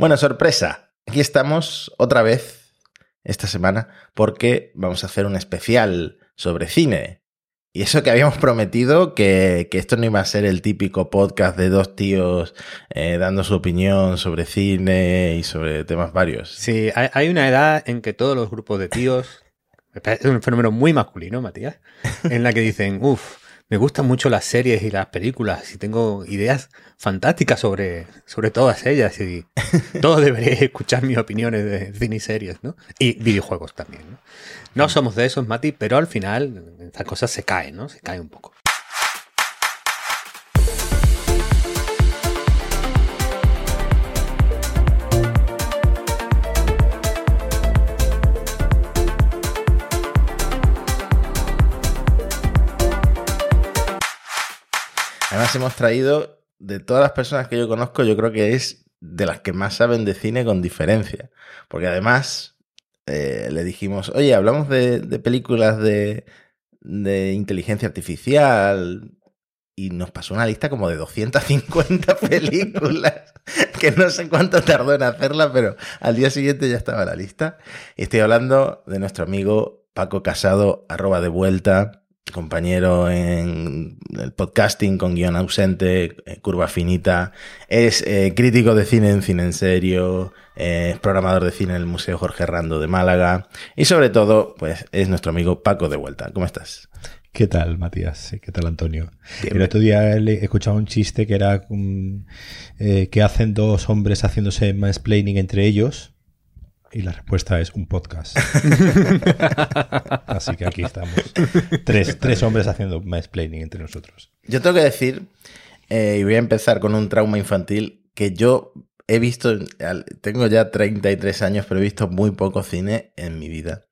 Bueno, sorpresa. Aquí estamos otra vez esta semana porque vamos a hacer un especial sobre cine. Y eso que habíamos prometido, que, que esto no iba a ser el típico podcast de dos tíos eh, dando su opinión sobre cine y sobre temas varios. Sí, hay, hay una edad en que todos los grupos de tíos, es un fenómeno muy masculino, Matías, en la que dicen, uff, me gustan mucho las series y las películas y tengo ideas fantásticas sobre, sobre todas ellas y todos deberíais escuchar mis opiniones de cine y series, ¿no? Y videojuegos también, ¿no? No somos de esos, Mati, pero al final estas cosas se caen, ¿no? Se caen un poco. Además hemos traído, de todas las personas que yo conozco, yo creo que es de las que más saben de cine con diferencia. Porque además eh, le dijimos, oye, hablamos de, películas de, de inteligencia artificial, y nos pasó una lista como de 250 películas, que no sé cuánto tardó en hacerla, pero al día siguiente ya estaba la lista. Y estoy hablando de nuestro amigo Paco Casado, arroba de vuelta, compañero en el podcasting con guion ausente, eh, curva finita, es eh, crítico de cine en cine en serio, eh, es programador de cine en el Museo Jorge Rando de Málaga y sobre todo, pues es nuestro amigo Paco de vuelta. ¿Cómo estás? ¿Qué tal, Matías? ¿Qué tal, Antonio? Bien. El otro día he escuchado un chiste que era um, eh, que hacen dos hombres haciéndose mansplaining entre ellos. Y la respuesta es un podcast. Así que aquí estamos. Tres, tres hombres haciendo mansplaining entre nosotros. Yo tengo que decir, eh, y voy a empezar con un trauma infantil, que yo he visto, tengo ya 33 años, pero he visto muy poco cine en mi vida.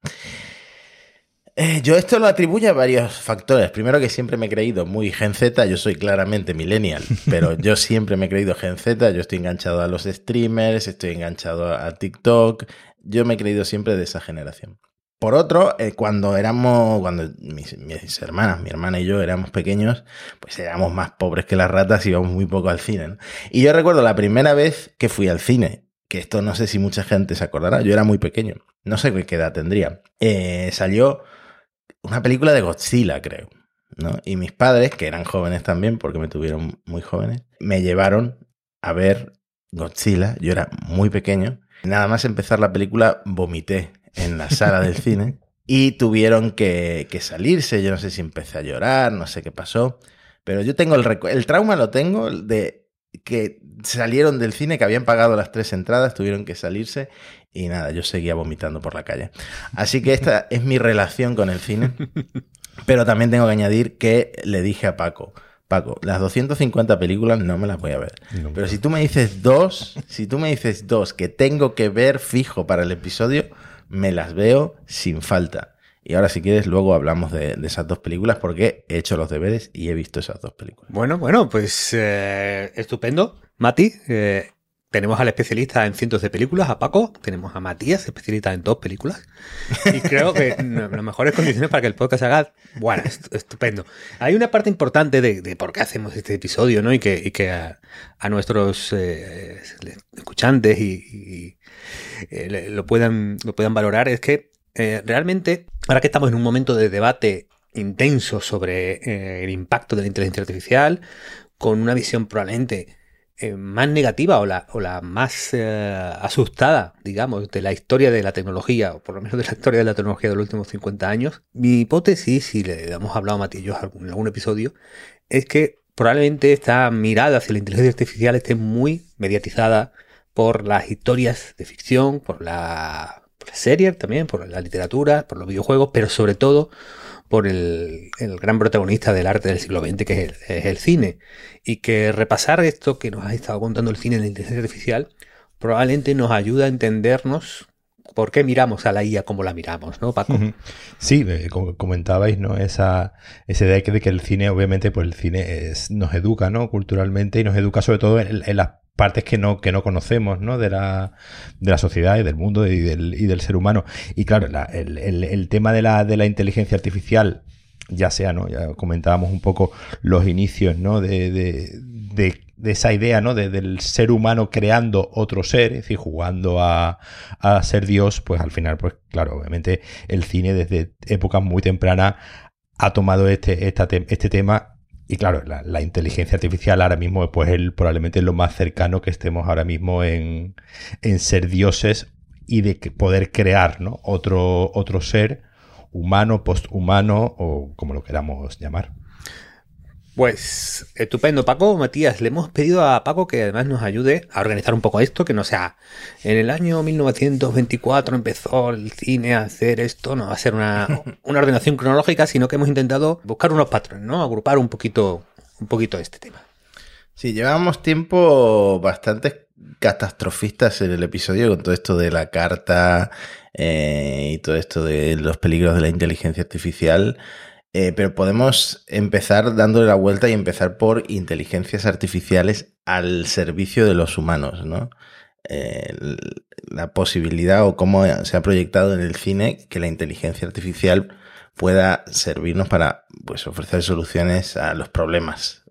Eh, yo esto lo atribuyo a varios factores. Primero que siempre me he creído muy Gen Z, yo soy claramente millennial, pero yo siempre me he creído Gen Z, yo estoy enganchado a los streamers, estoy enganchado a TikTok, yo me he creído siempre de esa generación. Por otro, eh, cuando éramos, cuando mis, hermanas, mi hermana y yo éramos pequeños, pues éramos más pobres que las ratas y íbamos muy poco al cine. Y yo recuerdo la primera vez que fui al cine, que esto no sé si mucha gente se acordará, yo era muy pequeño, no sé qué edad tendría. Eh, salió una película de Godzilla, creo. ¿no? Y mis padres, que eran jóvenes también, porque me tuvieron muy jóvenes, me llevaron a ver Godzilla. Yo era muy pequeño. Nada más empezar la película, vomité en la sala del cine y tuvieron que, que, salirse. Yo no sé si empecé a llorar, no sé qué pasó. Pero yo tengo el, el trauma, lo tengo de que salieron del cine, que habían pagado las tres entradas, tuvieron que salirse y nada, yo seguía vomitando por la calle. Así que esta es mi relación con el cine. Pero también tengo que añadir que le dije a Paco, Paco, las 250 películas no me las voy a ver. Pero si tú me dices dos, si tú me dices dos que tengo que ver fijo para el episodio, me las veo sin falta. Y ahora, si quieres, luego hablamos de, de, esas dos películas porque he hecho los deberes y he visto esas dos películas. Bueno, bueno, pues eh, estupendo. Mati, eh, tenemos al especialista en cientos de películas, a Paco, tenemos a Matías, especialista en dos películas. Y creo que las mejores condiciones para que el podcast haga, bueno, estupendo. Hay una parte importante de, por qué hacemos este episodio, ¿no? Y que, a, nuestros eh, escuchantes y, eh, lo, puedan, lo puedan valorar, es que eh, realmente, ahora que estamos en un momento de debate intenso sobre el impacto de la inteligencia artificial, con una visión probablemente eh, más negativa o la, o la más eh, asustada, digamos, de la historia de la tecnología, o por lo menos de la historia de la tecnología de los últimos 50 años, mi hipótesis, y le hemos hablado a Matillos en algún episodio, es que probablemente esta mirada hacia la inteligencia artificial esté muy mediatizada por las historias de ficción, por la, por la serie también, por la literatura, por los videojuegos, pero sobre todo por el, el, gran protagonista del arte del siglo XX, que es el, es el, cine. Y que repasar esto que nos ha estado contando el cine de la inteligencia artificial probablemente nos ayuda a entendernos por qué miramos a la IA como la miramos, ¿no, Paco? Sí, eh, como comentabais, ¿no? Esa, esa idea de que el cine, obviamente, pues el cine nos educa, ¿no? Culturalmente y nos educa sobre todo en, en las partes que no, que no conocemos, ¿no? De la, de la sociedad y del mundo y del, y del ser humano. Y claro, la, el, el, el, tema de la, de la inteligencia artificial, ya sea, ¿no? Ya comentábamos un poco los inicios, ¿no? De, de, de esa idea, ¿no? del ser humano creando otro ser, es decir, jugando a, ser Dios, pues al final, pues claro, obviamente el cine desde épocas muy tempranas ha tomado este, este tema y claro, la, inteligencia artificial ahora mismo pues es probablemente lo más cercano que estemos ahora mismo en, en ser dioses y de poder crear ¿no? otro, otro ser humano, posthumano o como lo queramos llamar. Pues estupendo, Paco. Matías, le hemos pedido a Paco que además nos ayude a organizar un poco esto, que no sea en el año 1924 empezó el cine a hacer esto, no va a ser una, una ordenación cronológica, sino que hemos intentado buscar unos patrones, ¿no? Agrupar un poquito, un poquito este tema. Sí, llevamos tiempo bastante catastrofistas en el episodio con todo esto de la carta eh, y todo esto de los peligros de la inteligencia artificial. Eh, pero podemos empezar dándole la vuelta y empezar por inteligencias artificiales al servicio de los humanos, ¿no? Eh, la posibilidad o cómo se ha proyectado en el cine que la inteligencia artificial pueda servirnos para pues, ofrecer soluciones a los problemas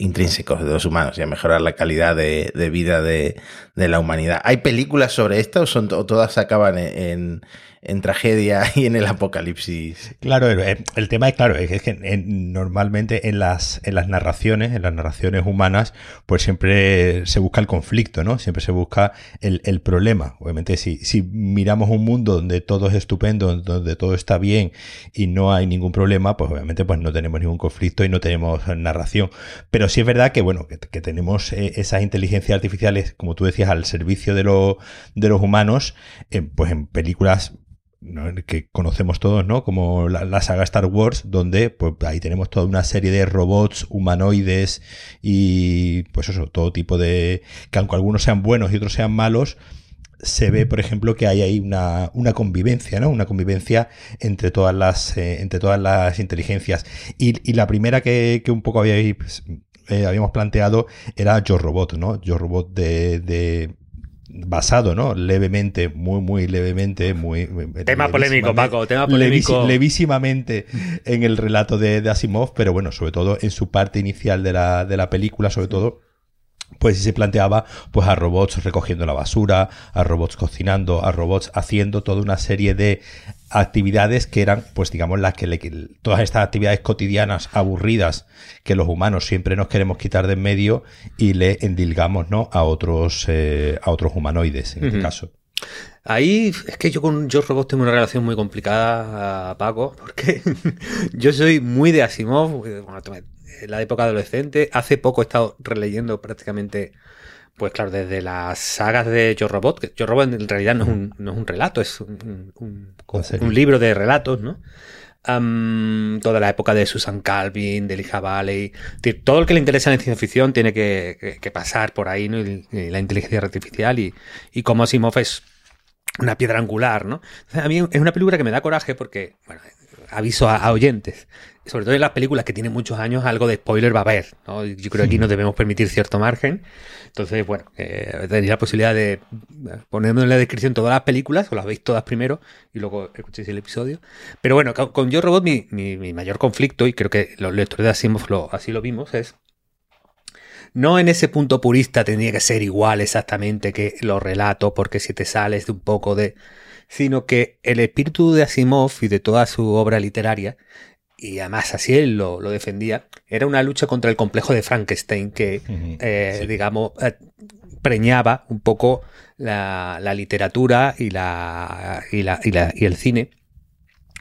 intrínsecos de los humanos y a mejorar la calidad de, vida de, la humanidad. ¿Hay películas sobre esto o, son, todas acaban en, en tragedia y en el apocalipsis. Claro, el, tema es claro, es que normalmente en las, en las narraciones, en las narraciones humanas, pues siempre se busca el conflicto, ¿no? Siempre se busca el, problema. Obviamente, si, si miramos un mundo donde todo es estupendo, donde todo está bien y no hay ningún problema, pues obviamente pues no tenemos ningún conflicto y no tenemos narración. Pero sí es verdad que, bueno, que, tenemos eh, esas inteligencias artificiales, como tú decías, al servicio de, lo, de los humanos, pues en películas que conocemos todos, ¿no? Como la, saga Star Wars, donde pues ahí tenemos toda una serie de robots humanoides y pues eso, todo tipo de... que aunque algunos sean buenos y otros sean malos, se ve, por ejemplo, que hay ahí una, una convivencia, ¿no? Una convivencia entre todas las, eh, entre todas las inteligencias. Y, la primera que, un poco habíais, eh, habíamos planteado era Yo Robot, ¿no? Yo Robot de basado, ¿no? Levemente, muy, muy levemente, muy... Tema polémico, Paco, tema polémico. levísimamente en el relato de, Asimov, pero bueno, sobre todo en su parte inicial de la, de la película, sobre todo pues se planteaba pues a robots recogiendo la basura, a robots cocinando, a robots haciendo toda una serie de actividades que eran, pues digamos, las que, le, todas estas actividades cotidianas aburridas que los humanos siempre nos queremos quitar de en medio y le endilgamos, ¿no? A otros, eh, a otros humanoides, en este caso. Ahí es que yo con George Robot tengo una relación muy complicada, Paco, porque yo soy muy de Asimov, eh, en la época adolescente. Hace poco he estado releyendo prácticamente pues claro, desde las sagas de Yo Robot, que Yo Robot en realidad no es un, no es un relato, es un, un, libro de relatos, ¿no? toda la época de Susan Calvin, de Elijah Valley. Todo el que le interesa en ciencia ficción tiene que, pasar por ahí, ¿no? la inteligencia artificial y, y como Asimov es una piedra angular, ¿no? a mí es una película que me da coraje porque, bueno, aviso a, oyentes, sobre todo en las películas que tienen muchos años, algo de spoiler va a haber. ¿no? Yo creo que aquí nos debemos permitir cierto margen. Entonces, bueno, eh, tenéis la posibilidad de ponerme en la descripción todas las películas, o las veis todas primero y luego escuchéis el episodio. Pero bueno, con, Yo Robot mi, mi, mayor conflicto, y creo que los lectores de Asimov así lo vimos, es no en ese punto purista tendría que ser igual exactamente que los relatos, porque si te sales de un poco de sino que el espíritu de Asimov y de toda su obra literaria, y además así él lo, defendía, era una lucha contra el complejo de Frankenstein que, eh, digamos, eh, preñaba un poco la, literatura y, la, y, la, y, el cine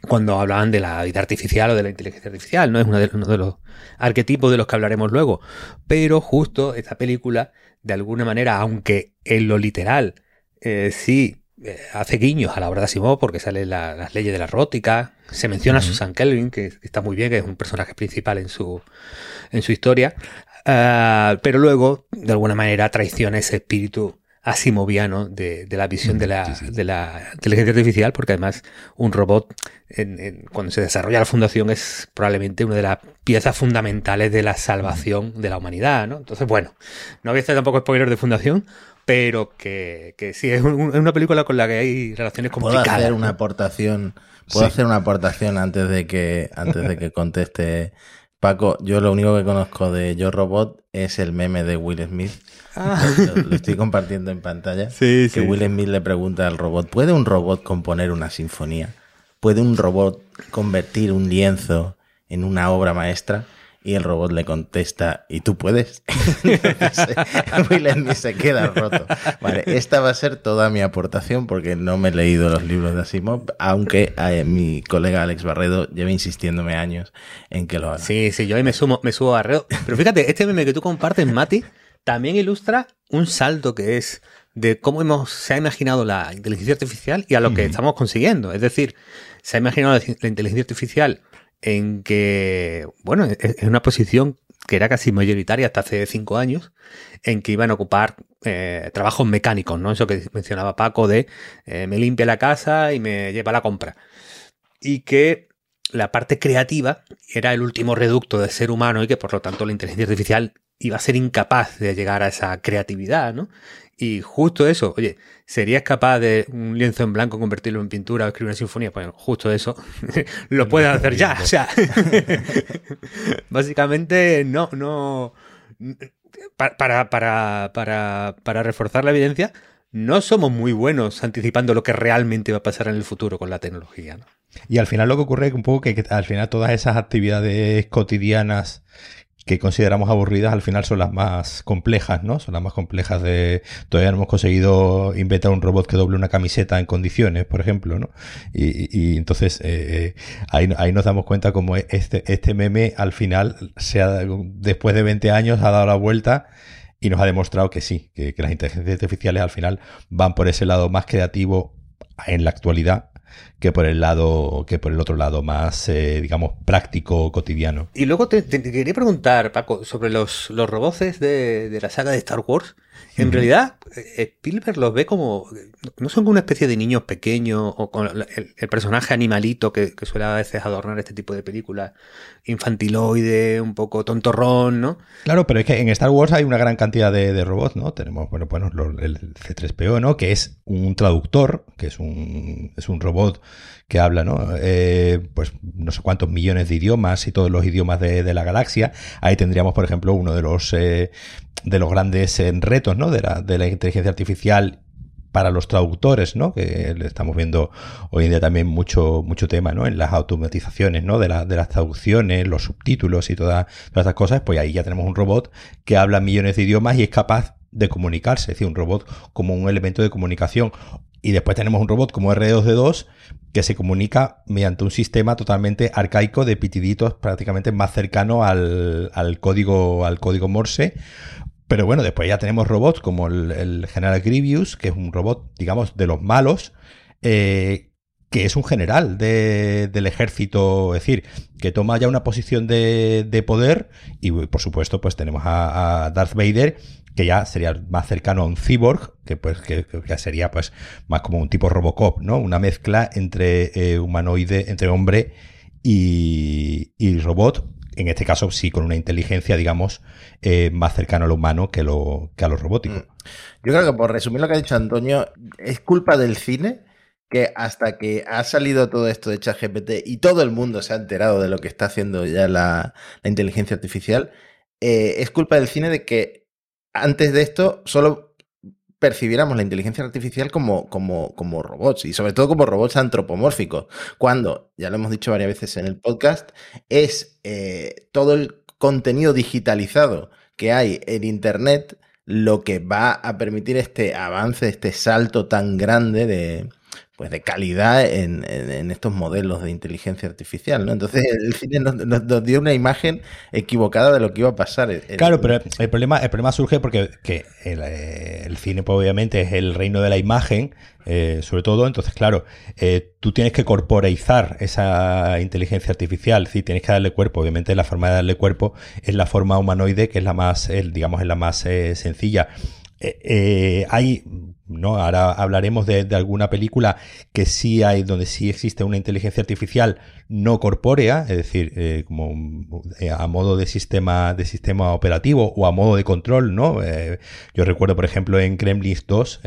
cuando hablaban de la vida artificial o de la inteligencia artificial, ¿no? Es uno de, uno de, los arquetipos de los que hablaremos luego. Pero justo esta película, de alguna manera, aunque en lo literal eh, sí hace guiños a la obra de Asimov porque sale las leyes de la rótica, se menciona a Susan Kelvin, que, está muy bien, que es un personaje principal en su, en su historia, ah, pero luego, de alguna manera, traiciona ese espíritu asimoviano de, de la visión de, la, de la inteligencia artificial, porque además un robot, cuando se desarrolla la fundación, es probablemente una de las piezas fundamentales de la salvación de la humanidad, ¿no? Entonces, bueno, no voy a hacer tampoco spoiler de fundación, pero que, que sí, es, una película con la que hay relaciones complicadas. Puedo hacer una aportación, puedo hacer una aportación antes de que, antes de que conteste Paco, yo lo único que conozco de Yo Robot es el meme de Will Smith. Ah. Lo, lo estoy compartiendo en pantalla. Sí, que sí. Will Smith le pregunta al robot, ¿puede un robot componer una sinfonía? ¿Puede un robot convertir un lienzo en una obra maestra? Y el robot le contesta, ¿y tú puedes? Will Smith se queda roto. Vale, esta va a ser toda mi aportación porque no me he leído los libros de Asimov, aunque eh, mi colega Alex Barredo lleva insistiéndome años en que lo haga. Sí, sí, yo ahí me sumo, me subo a reo. Pero fíjate, este meme que tú compartes, Mati, también ilustra un salto que es de cómo hemos, se ha imaginado la inteligencia artificial y a lo que estamos consiguiendo. Es decir, se ha imaginado la, la inteligencia artificial en que, bueno, es es una posición que era casi mayoritaria hasta hace cinco años, en que iban a ocupar eh, trabajos mecánicos, ¿no? Eso que mencionaba Paco de eh, me limpia la casa y me lleva a la compra. Y que la parte creativa era el último reducto del ser humano y que por lo tanto la inteligencia artificial iba a ser incapaz de llegar a esa creatividad, ¿no? Y justo eso, oye, ¿serías capaz de un lienzo en blanco convertirlo en pintura o escribir una sinfonía? Pues justo eso lo puedes hacer ya. O sea, básicamente no, no. pa- Para, para, para, para reforzar la evidencia, no somos muy buenos anticipando lo que realmente va a pasar en el futuro con la tecnología, ¿no? Y al final lo que ocurre es un poco que al final todas esas actividades cotidianas que consideramos aburridas al final son las más complejas, ¿no? Son las más complejas de... Todavía no hemos conseguido inventar un robot que doble una camiseta en condiciones, por ejemplo, ¿no? Y, entonces eh, eh, ahí, ahí nos damos cuenta como este, este meme al final, se ha- después de 20 años, ha dado la vuelta y nos ha demostrado que sí, que las inteligencias artificiales al final van por ese lado más creativo en la actualidad que por el lado que por el otro lado más eh, digamos práctico cotidiano Y luego te, quería preguntar, Paco, sobre los, los de, de la saga de Star Wars. En realidad, eh, Spielberg los ve como. No son como una especie de niños pequeños o con el, el personaje animalito que, que suele a veces adornar este tipo de películas. Infantiloide, un poco tontorrón, ¿no? claro pero es que en Star Wars hay una gran cantidad de, de robots no tenemos bueno bueno lo- el C3PO no que es un traductor que es un es un robot que habla no Eh, pues no sé cuántos millones de idiomas y todos los idiomas de, de la galaxia ahí tendríamos por ejemplo uno de los eh, de los grandes eh, retos no de la, de la inteligencia artificial para los traductores, ¿no? Que le estamos viendo hoy en día también mucho, mucho tema, ¿no? En las automatizaciones, ¿no? De, la- de las traducciones, los subtítulos y toda- todas estas cosas, pues ahí ya tenemos un robot que habla millones de idiomas y es capaz de comunicarse, es decir, un robot como un elemento de comunicación. Y después tenemos un robot como R2D2 que se comunica mediante un sistema totalmente arcaico de pitiditos prácticamente más cercano al, al código, al código Morse, pero bueno, después ya tenemos robots como el, General Grievous, que es un robot, digamos, de los malos, eh, que es un general de- del ejército, es decir, que toma ya una posición de, de poder y por supuesto pues tenemos a, Darth Vader que ya sería más cercano a un cyborg, que pues que, sería pues más como un tipo Robocop, ¿no? Una mezcla entre eh, humanoide, entre hombre y, y robot, en este caso sí con una inteligencia, digamos, eh, más cercana a lo humano que, lo, que a lo robótico. Mm. Yo creo que por resumir lo que ha dicho Antonio, es culpa del cine que hasta que ha salido todo esto de ChatGPT y todo el mundo se ha enterado de lo que está haciendo ya la, la inteligencia artificial, eh, es culpa del cine de que antes de esto solo percibiéramos la inteligencia artificial como, como, como robots y sobre todo como robots antropomórficos, cuando, ya lo hemos dicho varias veces en el podcast, es eh, todo el contenido digitalizado que hay en Internet lo que va a permitir este avance, este salto tan grande de, pues de calidad en, en- en estos modelos de inteligencia artificial, ¿no? Entonces el cine nos, nos- nos dio una imagen equivocada de lo que iba a pasar. El- Claro, pero el problema, el problema surge porque que el, eh, el cine, pues, obviamente, es el reino de la imagen, eh, sobre todo. Entonces, claro, eh, tú tienes que corporeizar esa inteligencia artificial, decir, tienes que darle cuerpo. Obviamente, la forma de darle cuerpo es la forma humanoide, que es la más, el, digamos, es la más eh, sencilla. eh, eh, hay, ¿no? Ahora hablaremos de, alguna película que sí hay, donde sí existe una inteligencia artificial no corpórea, es decir, eh, como a modo de sistema, de sistema operativo o a modo de control, ¿no? yo recuerdo, por ejemplo, en Gremlins 2,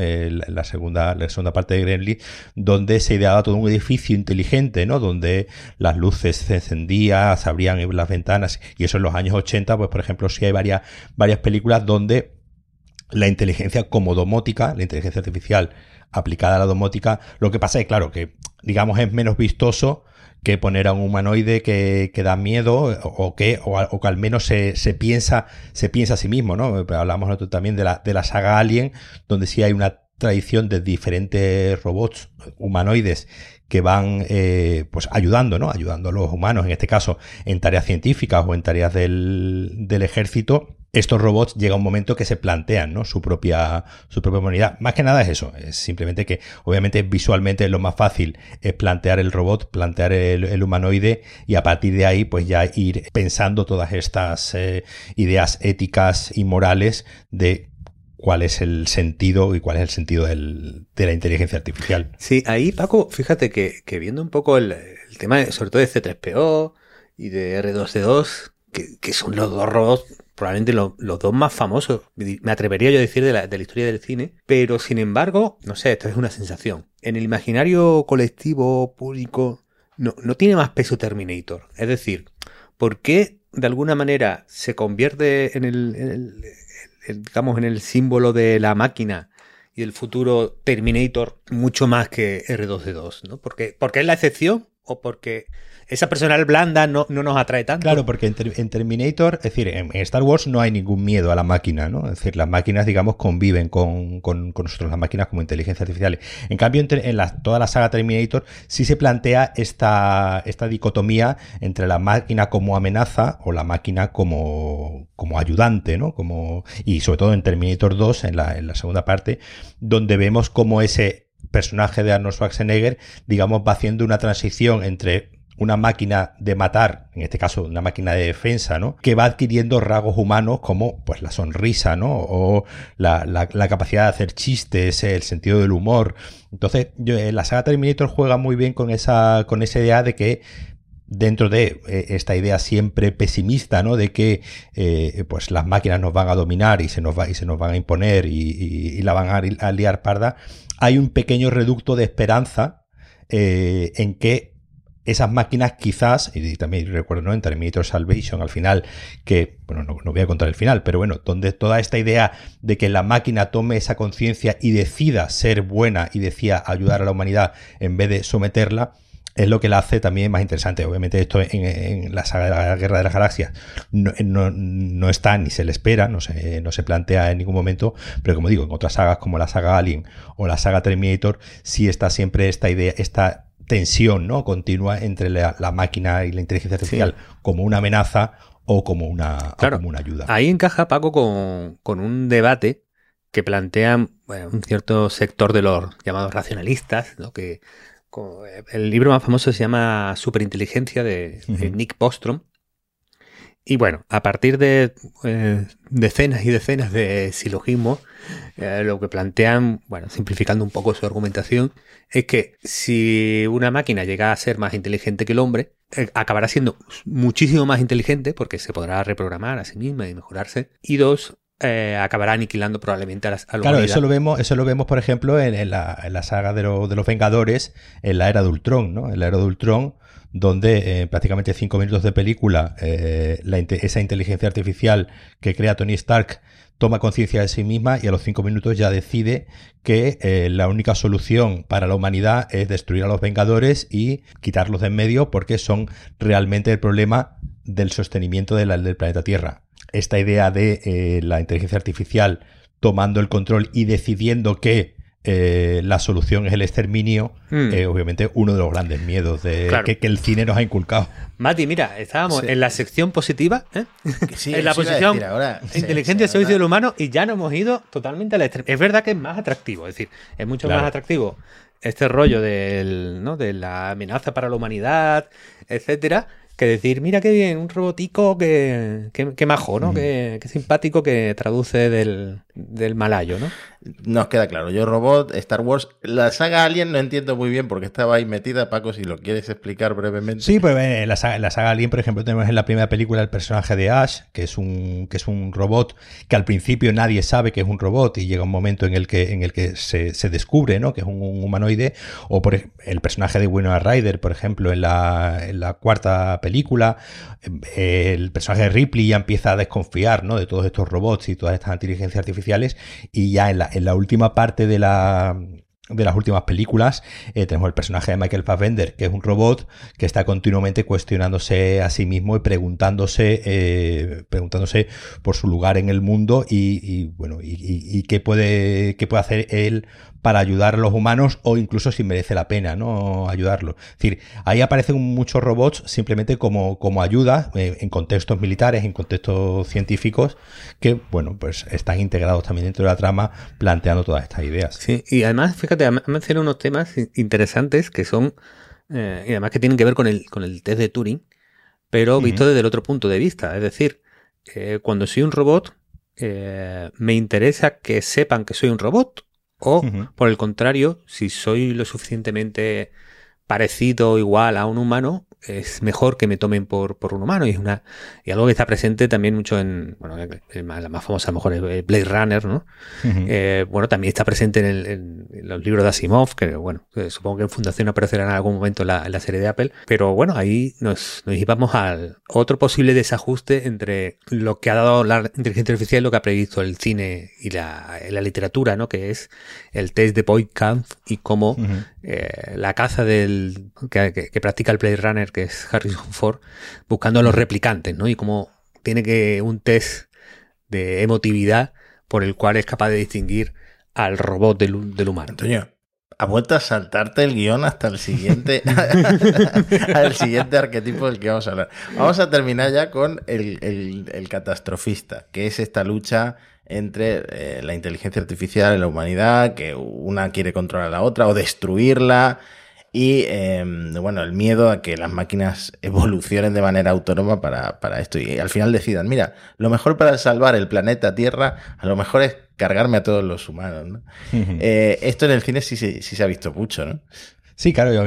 la, segunda, la segunda parte de Gremlins, donde se ideaba todo un edificio inteligente, ¿no? Donde las luces se encendían, se abrían las ventanas, y eso en los años 80, pues por ejemplo, sí hay varias, varias películas donde la inteligencia como domótica, la inteligencia artificial aplicada a la domótica, lo que pasa es, claro, que digamos es menos vistoso que poner a un humanoide que, que da miedo o que, o, que al menos se, se, piensa, se piensa a sí mismo, ¿no? Hablamos nosotros también de la, de la saga Alien, donde sí hay una tradición de diferentes robots humanoides que van eh, pues ayudando, ¿no? Ayudando a los humanos, en este caso, en tareas científicas o en tareas del, del ejército estos robots llega un momento que se plantean ¿no? su, propia, su propia humanidad. Más que nada es eso, es simplemente que obviamente visualmente lo más fácil es plantear el robot, plantear el, humanoide y a partir de ahí pues ya ir pensando todas estas eh, ideas éticas y morales de cuál es el sentido y cuál es el sentido del, de la inteligencia artificial. Sí, ahí Paco, fíjate que, viendo un poco el, tema sobre todo de C3PO y de R2D2, que, que son los dos robots probablemente los dos más famosos, me atrevería yo a decir, de la, historia del cine, pero sin embargo, no sé, esto es una sensación. En el imaginario colectivo, público, no, no tiene más peso Terminator. Es decir, ¿por qué de alguna manera se convierte en el, digamos, en el símbolo de la máquina y el futuro Terminator mucho más que R2D2, ¿no? Porque, porque es la excepción porque esa personal blanda no, no nos atrae tanto. Claro, porque en, Terminator, es decir, en, Star Wars no hay ningún miedo a la máquina, ¿no? Es decir, las máquinas, digamos, conviven con, nosotros, las máquinas como inteligencia artificial. En cambio, en, toda la saga Terminator sí se plantea esta, esta dicotomía entre la máquina como amenaza o la máquina como, como ayudante, ¿no? Como, y sobre todo en Terminator 2, en la, en la segunda parte, donde vemos cómo ese personaje de Arnold Schwarzenegger, digamos, va haciendo una transición entre una máquina de matar, en este caso una máquina de defensa, ¿no? Que va adquiriendo rasgos humanos como pues la sonrisa, ¿no? O la, capacidad de hacer chistes, el sentido del humor. Entonces, yo, eh, la saga Terminator juega muy bien con esa, con esa idea de que dentro de eh, esta idea siempre pesimista, ¿no? De que eh, pues las máquinas nos van a dominar y se nos, va, y se nos van a imponer y, la van a, liar parda, hay un pequeño reducto de esperanza en que esas máquinas quizás, y también recuerdo ¿no? en Terminator Salvation al final, que, bueno, no, voy a contar el final, pero bueno, donde toda esta idea de que la máquina tome esa conciencia y decida ser buena y decida ayudar a la humanidad en vez de someterla, es lo que la hace también más interesante. Obviamente esto en, la saga de la Guerra de las Galaxias no, no, está ni se le espera, no se, no se plantea en ningún momento, pero como digo, en otras sagas como la saga Alien o la saga Terminator, sí está siempre esta idea, esta tensión ¿no? continua entre la, máquina y la inteligencia artificial como una amenaza o como una, como una ayuda. Ahí encaja Paco con, un debate que plantean un cierto sector de los llamados racionalistas, ¿no? que el libro más famoso se llama Superinteligencia de, de Nick Bostrom, y bueno, a partir de eh, decenas y decenas de silogismos, eh, lo que plantean, bueno, simplificando un poco su argumentación, es que si una máquina llega a ser más inteligente que el hombre, eh, acabará siendo muchísimo más inteligente porque se podrá reprogramar a sí misma y mejorarse. Y dos, acabará aniquilando probablemente a, las, a Claro, eso lo vemos, eso lo vemos, por ejemplo, en, la, saga de, de, los Vengadores, en la era de Ultron, ¿no? En la era de Ultron, donde eh, prácticamente cinco minutos de película, eh, esa inteligencia artificial que crea Tony Stark toma conciencia de sí misma y a los cinco minutos ya decide que eh, la única solución para la humanidad es destruir a los Vengadores y quitarlos de en medio porque son realmente el problema del sostenimiento del planeta Tierra. Esta idea de la inteligencia artificial tomando el control y decidiendo que eh, la solución es el exterminio, hmm. eh, obviamente uno de los grandes miedos de, que, el cine nos ha inculcado. Mati, mira, estábamos en la sección positiva, ¿eh? en la posición inteligencia y servicio del humano y ya nos hemos ido totalmente al extremo. Es verdad que es más atractivo, es decir, es mucho más atractivo este rollo del, ¿no? de la amenaza para la humanidad, etcétera, que decir, mira qué bien, un robotico que, que, majo, ¿no? Que, simpático que traduce del, del malayo, ¿no? Nos queda claro. Yo, Robot, Star Wars, la saga Alien no entiendo muy bien porque estaba ahí metida, Paco, si lo quieres explicar brevemente. Sí, pues en la saga, la saga Alien, por ejemplo, tenemos en la primera película el personaje de Ash, que es un, que es un robot que al principio nadie sabe que es un robot y llega un momento en el que, en el que se, se descubre, ¿no? Que es un, humanoide. O por el personaje de Winona Ryder, por ejemplo, en la, en la cuarta película, el personaje de Ripley ya empieza a desconfiar, ¿no? De todos estos robots y todas estas inteligencias artificiales y ya en la, en la última parte de la, de las últimas películas, eh, tenemos el personaje de Michael Fassbender, que es un robot que está continuamente cuestionándose a sí mismo y preguntándose, eh, preguntándose por su lugar en el mundo y, bueno, y, qué puede, qué puede hacer él para ayudar a los humanos o incluso si merece la pena, ¿no? Ayudarlo. Es decir, ahí aparecen muchos robots simplemente como, como ayuda eh, en contextos militares, en contextos científicos, que, bueno, pues están integrados también dentro de la trama planteando todas estas ideas. Sí, y además, fíjate, mencionado unos temas interesantes que son, eh, y además que tienen que ver con el, con el test de Turing, pero visto desde el otro punto de vista. Es decir, eh, cuando soy un robot, me interesa que sepan que soy un robot o, por el contrario, si soy lo suficientemente parecido o igual a un humano, es mejor que me tomen por, por un humano. Y, es una, y algo que está presente también mucho en, bueno, la más famosa a lo mejor es Blade Runner, ¿no? Eh, bueno, también está presente en, los libros de Asimov, que bueno, eh, supongo que en Fundación aparecerá en algún momento en la, serie de Apple. Pero bueno, ahí nos, nos llevamos al otro posible desajuste entre lo que ha dado la inteligencia artificial y lo que ha previsto el cine y la, la literatura, ¿no? Que es el test de Kampf y cómo eh, la caza del que, que practica el Blade Runner que es Harrison Ford, buscando a los replicantes, ¿no? Y cómo tiene que un test de emotividad por el cual es capaz de distinguir al robot del, del humano. Antonio, ha vuelto a saltarte el guion hasta el siguiente, al siguiente arquetipo del que vamos a hablar. Vamos a terminar ya con el, catastrofista, que es esta lucha entre eh, la inteligencia artificial y la humanidad, que una quiere controlar a la otra o destruirla. Y em, bueno, el miedo a que las máquinas evolucionen de manera autónoma para, para, esto y al final decidan, mira, lo mejor para salvar el planeta Tierra, a lo mejor es cargarme a todos los humanos. ¿no? Eh, esto en el cine sí, sí, sí, se ha visto mucho, ¿no? Sí, claro, yo,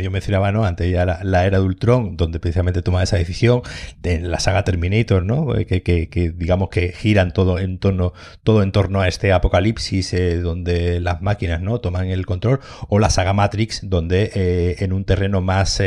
yo mencionaba ¿no? antes ya la, era de Ultron, donde precisamente toma esa decisión, de la saga Terminator, ¿no? Eh, que, que, digamos que giran todo en torno, todo en torno a este apocalipsis eh, donde las máquinas ¿no? toman el control, o la saga Matrix, donde eh, en un terreno más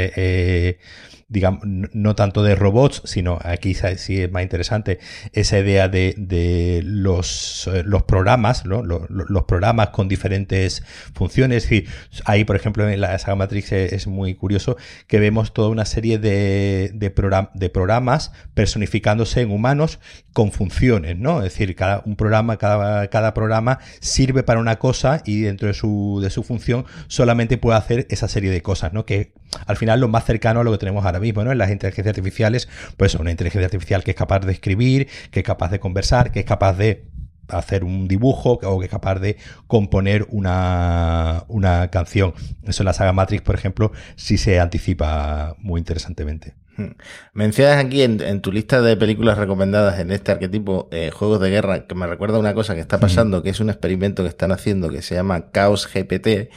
digamos, no tanto de robots, sino aquí sí es más interesante esa idea de, los, eh, los programas, ¿no? los, programas con diferentes funciones. Es ahí, por ejemplo, en la saga Matrix es, muy curioso que vemos toda una serie de, de, programas personificándose en humanos con funciones, ¿no? Es decir, cada, un programa, cada, cada programa sirve para una cosa y dentro de su, de su función solamente puede hacer esa serie de cosas, ¿no? Que al final lo más cercano a lo que tenemos ahora mismo, ¿no? En las inteligencias artificiales, pues una inteligencia artificial que es capaz de escribir, que es capaz de conversar, que es capaz de hacer un dibujo o que es capaz de componer una, una canción. Eso en la saga Matrix, por ejemplo, sí se anticipa muy interesantemente. Hmm. Mencionas aquí en, tu lista de películas recomendadas en este arquetipo eh, juegos de guerra que me recuerda una cosa que está pasando, que es un experimento que están haciendo que se llama Chaos GPT,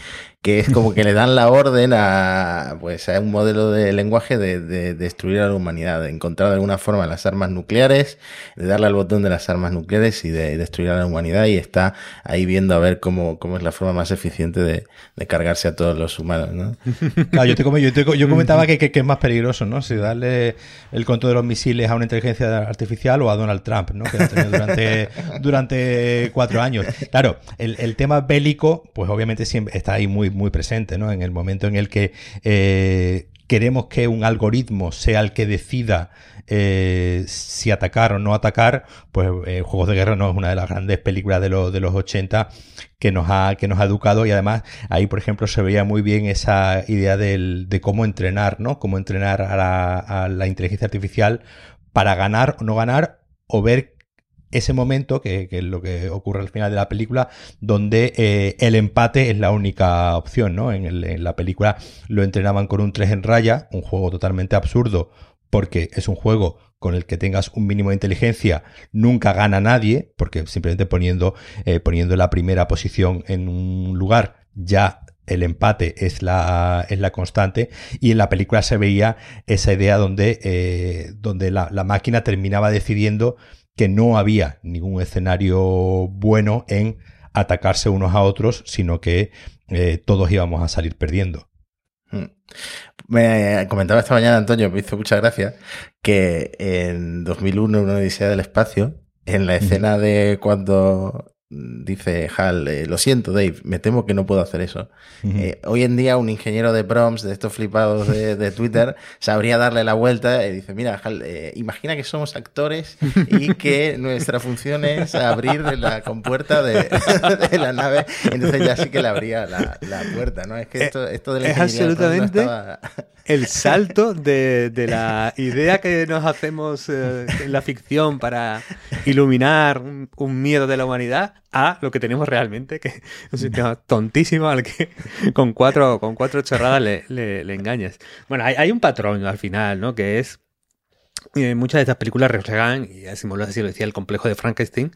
que es como que le dan la orden a, pues, a un modelo de lenguaje de, destruir a la humanidad, de encontrar de alguna forma las armas nucleares, de darle al botón de las armas nucleares y de, destruir a la humanidad y está ahí viendo a ver cómo, cómo es la forma más eficiente de, cargarse a todos los humanos, ¿no? Claro, yo, yo, comentaba que, es más peligroso, ¿no? Si darle el control de los misiles a una inteligencia artificial o a Donald Trump, ¿no? Que lo tenido durante, durante cuatro años. Claro, el, el tema bélico, pues obviamente siempre está ahí muy, muy presente, ¿no? En el momento en el que eh, queremos que un algoritmo sea el que decida eh, si atacar o no atacar, pues eh, Juegos de Guerra no es una de las grandes películas de, los de los 80 que nos, ha, que nos ha educado y además ahí, por ejemplo, se veía muy bien esa idea de cómo entrenar, ¿no? Cómo entrenar a la inteligencia artificial para ganar o no ganar o ver ese momento, que, es lo que ocurre al final de la película, donde eh, el empate es la única opción, ¿no? En, la película lo entrenaban con un 3 en raya, un juego totalmente absurdo, porque es un juego con el que tengas un mínimo de inteligencia, nunca gana nadie, porque simplemente poniendo, eh, poniendo la primera posición en un lugar ya el empate es la, es la constante y en la película se veía esa idea donde, eh, donde la, la, máquina terminaba decidiendo que no había ningún escenario bueno en atacarse unos a otros, sino que eh, todos íbamos a salir perdiendo. Hmm. Me comentaba esta mañana Antonio, me hizo mucha gracia, que en 2001, una odisea del espacio, en la escena de cuando dice Hal, eh, lo siento Dave, me temo que no puedo hacer eso. eh, hoy en día un ingeniero de prompts de estos flipados de, de Twitter sabría darle la vuelta y dice, mira Hal, eh, imagina que somos actores y que nuestra función es abrir la compuerta de, de, la nave, entonces ya sí que le abría la, la puerta, ¿no? Es que esto, esto de la es absolutamente estaba... el salto de, de, la idea que nos hacemos en la ficción para iluminar un, un miedo de la humanidad a lo que tenemos realmente, que es un sistema tontísimo al que con cuatro, con cuatro chorradas le, le, le engañas. Bueno, hay, hay, un patrón al final, ¿no? Que es. Eh, muchas de estas películas reflejan, y así lo decía, el complejo de Frankenstein,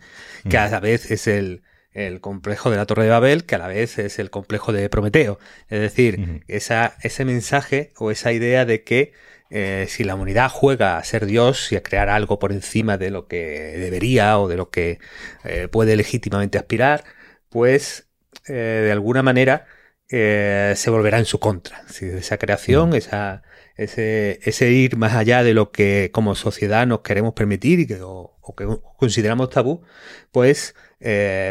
que a la vez es el, el complejo de la Torre de Babel, que a la vez es el complejo de Prometeo. Es decir, uh -huh. esa, ese mensaje o esa idea de que eh, si la humanidad juega a ser Dios y a crear algo por encima de lo que debería o de lo que eh, puede legítimamente aspirar, pues eh, de alguna manera se volverá en su contra. Si esa creación, esa, ese, ese, ir más allá de lo que como sociedad nos queremos permitir y que, o, o que consideramos tabú, pues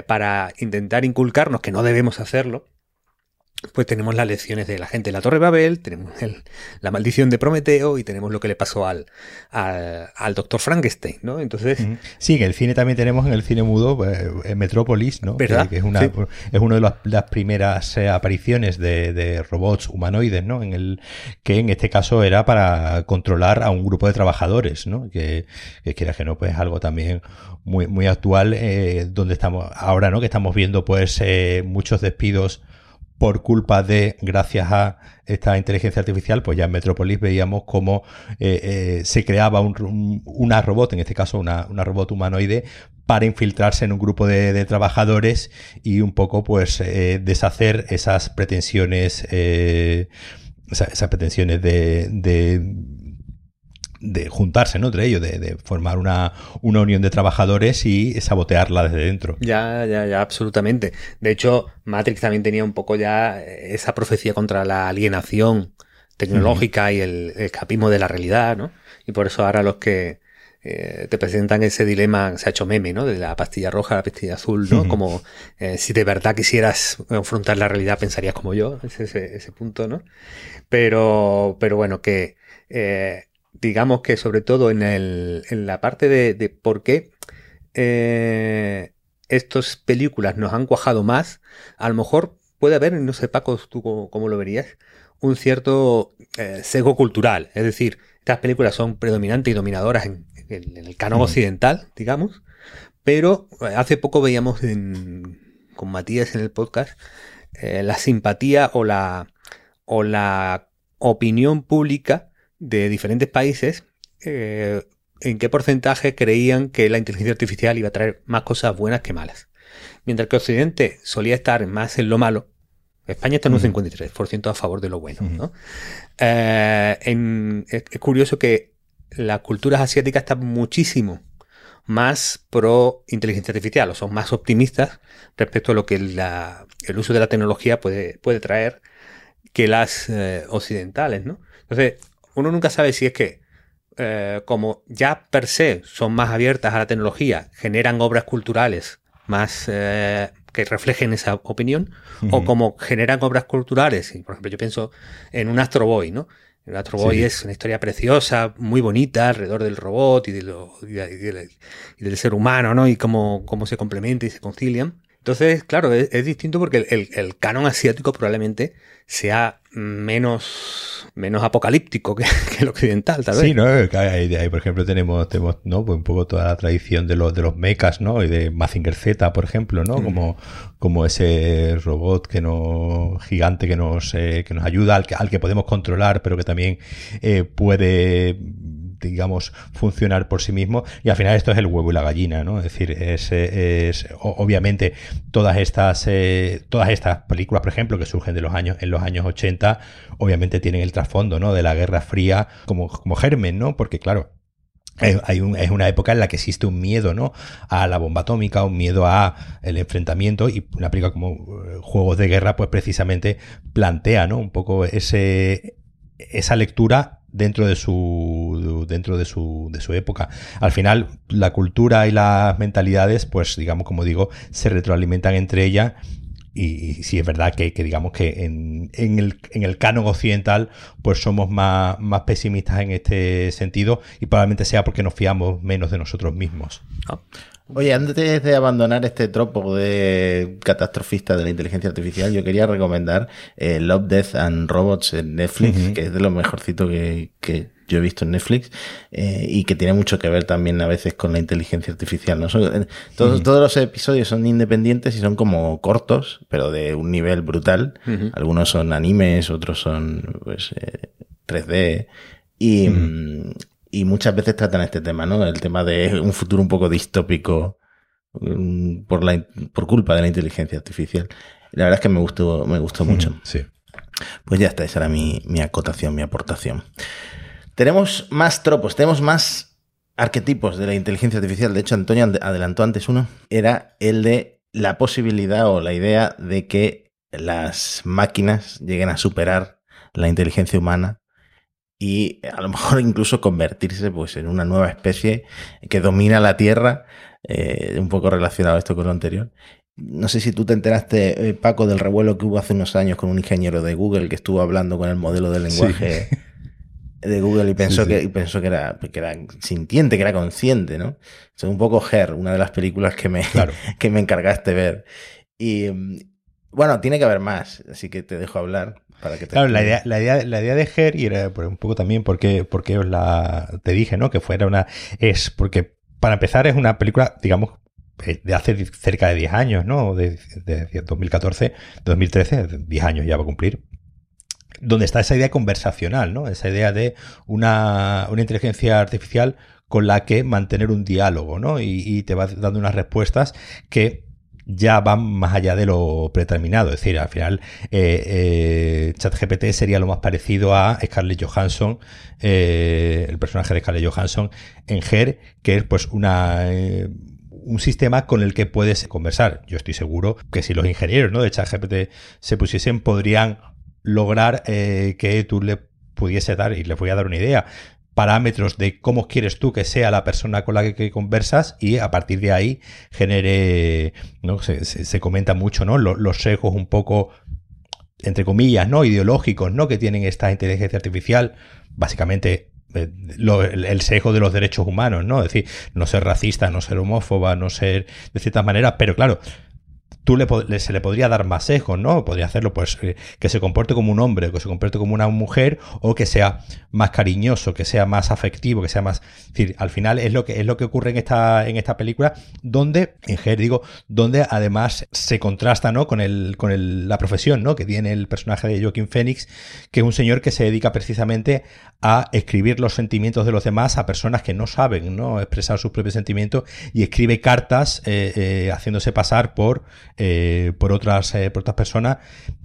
para intentar inculcarnos que no debemos hacerlo, pues tenemos las lecciones de la gente de la Torre Babel, tenemos el, la maldición de Prometeo y tenemos lo que le pasó al, al, al doctor Frankenstein, ¿no? Entonces... Sí, en el cine también tenemos en el cine mudo eh, en Metrópolis, ¿no? ¿Verdad? Que, que es una sí. es una de las, las primeras eh, apariciones de, de, robots humanoides, ¿no? En el que en este caso era para controlar a un grupo de trabajadores, ¿no? Que, que quiera que no, pues algo también muy, muy actual, eh, donde estamos ahora, ¿no? Que estamos viendo pues eh, muchos despidos por culpa de, gracias a esta inteligencia artificial, pues ya en Metrópolis veíamos cómo eh, eh, se creaba un, un, una robot, en este caso una, una, robot humanoide, para infiltrarse en un grupo de, trabajadores y un poco pues eh, deshacer esas pretensiones, esas, pretensiones de de juntarse ¿no? entre ellos, de, de, formar una, una unión de trabajadores y sabotearla desde dentro. Ya, ya, ya, absolutamente. De hecho, Matrix también tenía un poco ya esa profecía contra la alienación tecnológica y el escapismo de la realidad, ¿no? Y por eso ahora los que eh, te presentan ese dilema, se ha hecho meme, ¿no? De la pastilla roja a la pastilla azul, ¿no? Como eh, si de verdad quisieras confrontar la realidad, pensarías como yo, ese, ese, ese punto, ¿no? Pero, pero bueno, que eh, digamos que sobre todo en, el, en la parte de, de por qué eh, estas películas nos han cuajado más, a lo mejor puede haber, no sé Paco, tú cómo, cómo lo verías, un cierto eh, sesgo cultural. Es decir, estas películas son predominantes y dominadoras en, en, en el canon mm. occidental, digamos, pero eh, hace poco veíamos en, con Matías en el podcast eh, la simpatía o la, o la opinión pública de diferentes países eh, en qué porcentaje creían que la inteligencia artificial iba a traer más cosas buenas que malas. Mientras que Occidente solía estar más en lo malo, España está en un 53% a favor de lo bueno. ¿no? Eh, en, es, es, curioso que las culturas asiáticas están muchísimo más pro inteligencia artificial o son más optimistas respecto a lo que la, el uso de la tecnología puede, puede traer que las eh, occidentales. ¿no? Entonces, uno nunca sabe si es que, eh, como ya per se son más abiertas a la tecnología, generan obras culturales más eh, que reflejen esa opinión, uh -huh. o como generan obras culturales, y por ejemplo yo pienso en un Astro Boy, ¿no? El Astro Boy sí. es una historia preciosa, muy bonita, alrededor del robot y, de lo, y, de, y, de, y del ser humano, ¿no? Y cómo, cómo se complementan y se concilian. Entonces, claro, es, es distinto porque el, el, el, canon asiático probablemente sea menos, menos apocalíptico que, que, el occidental, tal vez. Sí, ¿no? Ahí, ahí, por ejemplo, tenemos, tenemos ¿no? Pues un poco toda la tradición de los, de los mechas, ¿no? Y de Mazinger Z, por ejemplo, ¿no? Mm. Como, como ese robot que no, gigante que nos, eh, que nos ayuda, al que, al que podemos controlar, pero que también eh, puede digamos, funcionar por sí mismo. Y al final esto es el huevo y la gallina, ¿no? Es decir, es, es obviamente todas estas, eh, todas estas películas, por ejemplo, que surgen de los años, en los años 80, obviamente tienen el trasfondo, ¿no? De la Guerra Fría como, como germen, ¿no? Porque claro, hay un, es una época en la que existe un miedo ¿no? a la bomba atómica, un miedo a el enfrentamiento y una película como eh, Juegos de Guerra pues precisamente plantea ¿no? un poco ese, esa lectura dentro de su dentro de su, de su época. Al final la cultura y las mentalidades pues digamos como digo se retroalimentan entre ellas y, sí es verdad que, digamos que en, el, en, el, canon occidental pues somos más, más, pesimistas en este sentido y probablemente sea porque nos fiamos menos de nosotros mismos. Ah. Oye, antes de abandonar este tropo de catastrofista de la inteligencia artificial, yo quería recomendar eh, Love, Death and Robots en Netflix, que es de lo mejorcito que, que yo he visto en Netflix eh, y que tiene mucho que ver también a veces con la inteligencia artificial. ¿no? Eh, todos, todos los episodios son independientes y son como cortos, pero de un nivel brutal. Algunos son animes, otros son pues, 3D. Eh, y, y muchas veces tratan este tema, ¿no? El tema de un futuro un poco distópico mm, por, la, por culpa de la inteligencia artificial. La verdad es que me gustó, me gustó mucho. Sí. Pues ya está, esa era mi, mi acotación, mi aportación. Tenemos más tropos, tenemos más arquetipos de la inteligencia artificial. De hecho, Antonio adelantó antes uno. Era el de la posibilidad o la idea de que las máquinas lleguen a superar la inteligencia humana y a lo mejor incluso convertirse pues, en una nueva especie que domina la Tierra, eh, un poco relacionado esto con lo anterior. No sé si tú te enteraste, eh, Paco, del revuelo que hubo hace unos años con un ingeniero de Google que estuvo hablando con el modelo de lenguaje de Google y pensó, Que, pensó que, era, que era sintiente, que era consciente, ¿no? Es un poco Her, una de las películas que me, que me encargaste ver. Y bueno, tiene que haber más, así que te dejo hablar. Para que te claro, la idea, la, idea, la idea de Her, y era un poco también porque, porque os la te dije, ¿no? Que fuera una. Es porque, para empezar, es una película, digamos, eh, de hace cerca de 10 años, ¿no? De, de 2014, 2013, 10 años ya va a cumplir donde está esa idea conversacional, ¿no? Esa idea de una, inteligencia artificial con la que mantener un diálogo, ¿no? Y, te va dando unas respuestas que ya van más allá de lo predeterminado. Es decir, al final, eh, eh, ChatGPT sería lo más parecido a Scarlett Johansson, eh, el personaje de Scarlett Johansson en Her, que es pues una un sistema con el que puedes conversar. Yo estoy seguro que si los ingenieros ¿no? de ChatGPT se pusiesen, podrían lograr que tú le pudiese dar, y le voy a dar una idea, parámetros de cómo quieres tú que sea la persona con la que, conversas y a partir de ahí genere, ¿no? Se, comenta mucho, ¿no? Los, sesgos un poco, entre comillas, ¿no? Ideológicos, ¿no? Que tienen esta inteligencia artificial, básicamente eh, el sesgo de los derechos humanos, ¿no? Es decir, no ser racista, no ser homófoba, no ser de cierta manera, pero claro, tú le, se le podría dar más sesgo, ¿no? Podría hacerlo, pues, eh, que se comporte como un hombre, que se comporte como una mujer, o que sea más cariñoso, que sea más afectivo, que sea más. Es decir, al final es lo que, es lo que ocurre en esta, en esta película, donde, en Ger, digo, donde además se contrasta, ¿no? Con el, con el, la profesión, ¿no? Que tiene el personaje de Joaquín Phoenix, que es un señor que se dedica precisamente a escribir los sentimientos de los demás a personas que no saben, ¿no? Expresar sus propios sentimientos y escribe cartas eh, eh, haciéndose pasar por eh, por, otras, eh, por otras personas.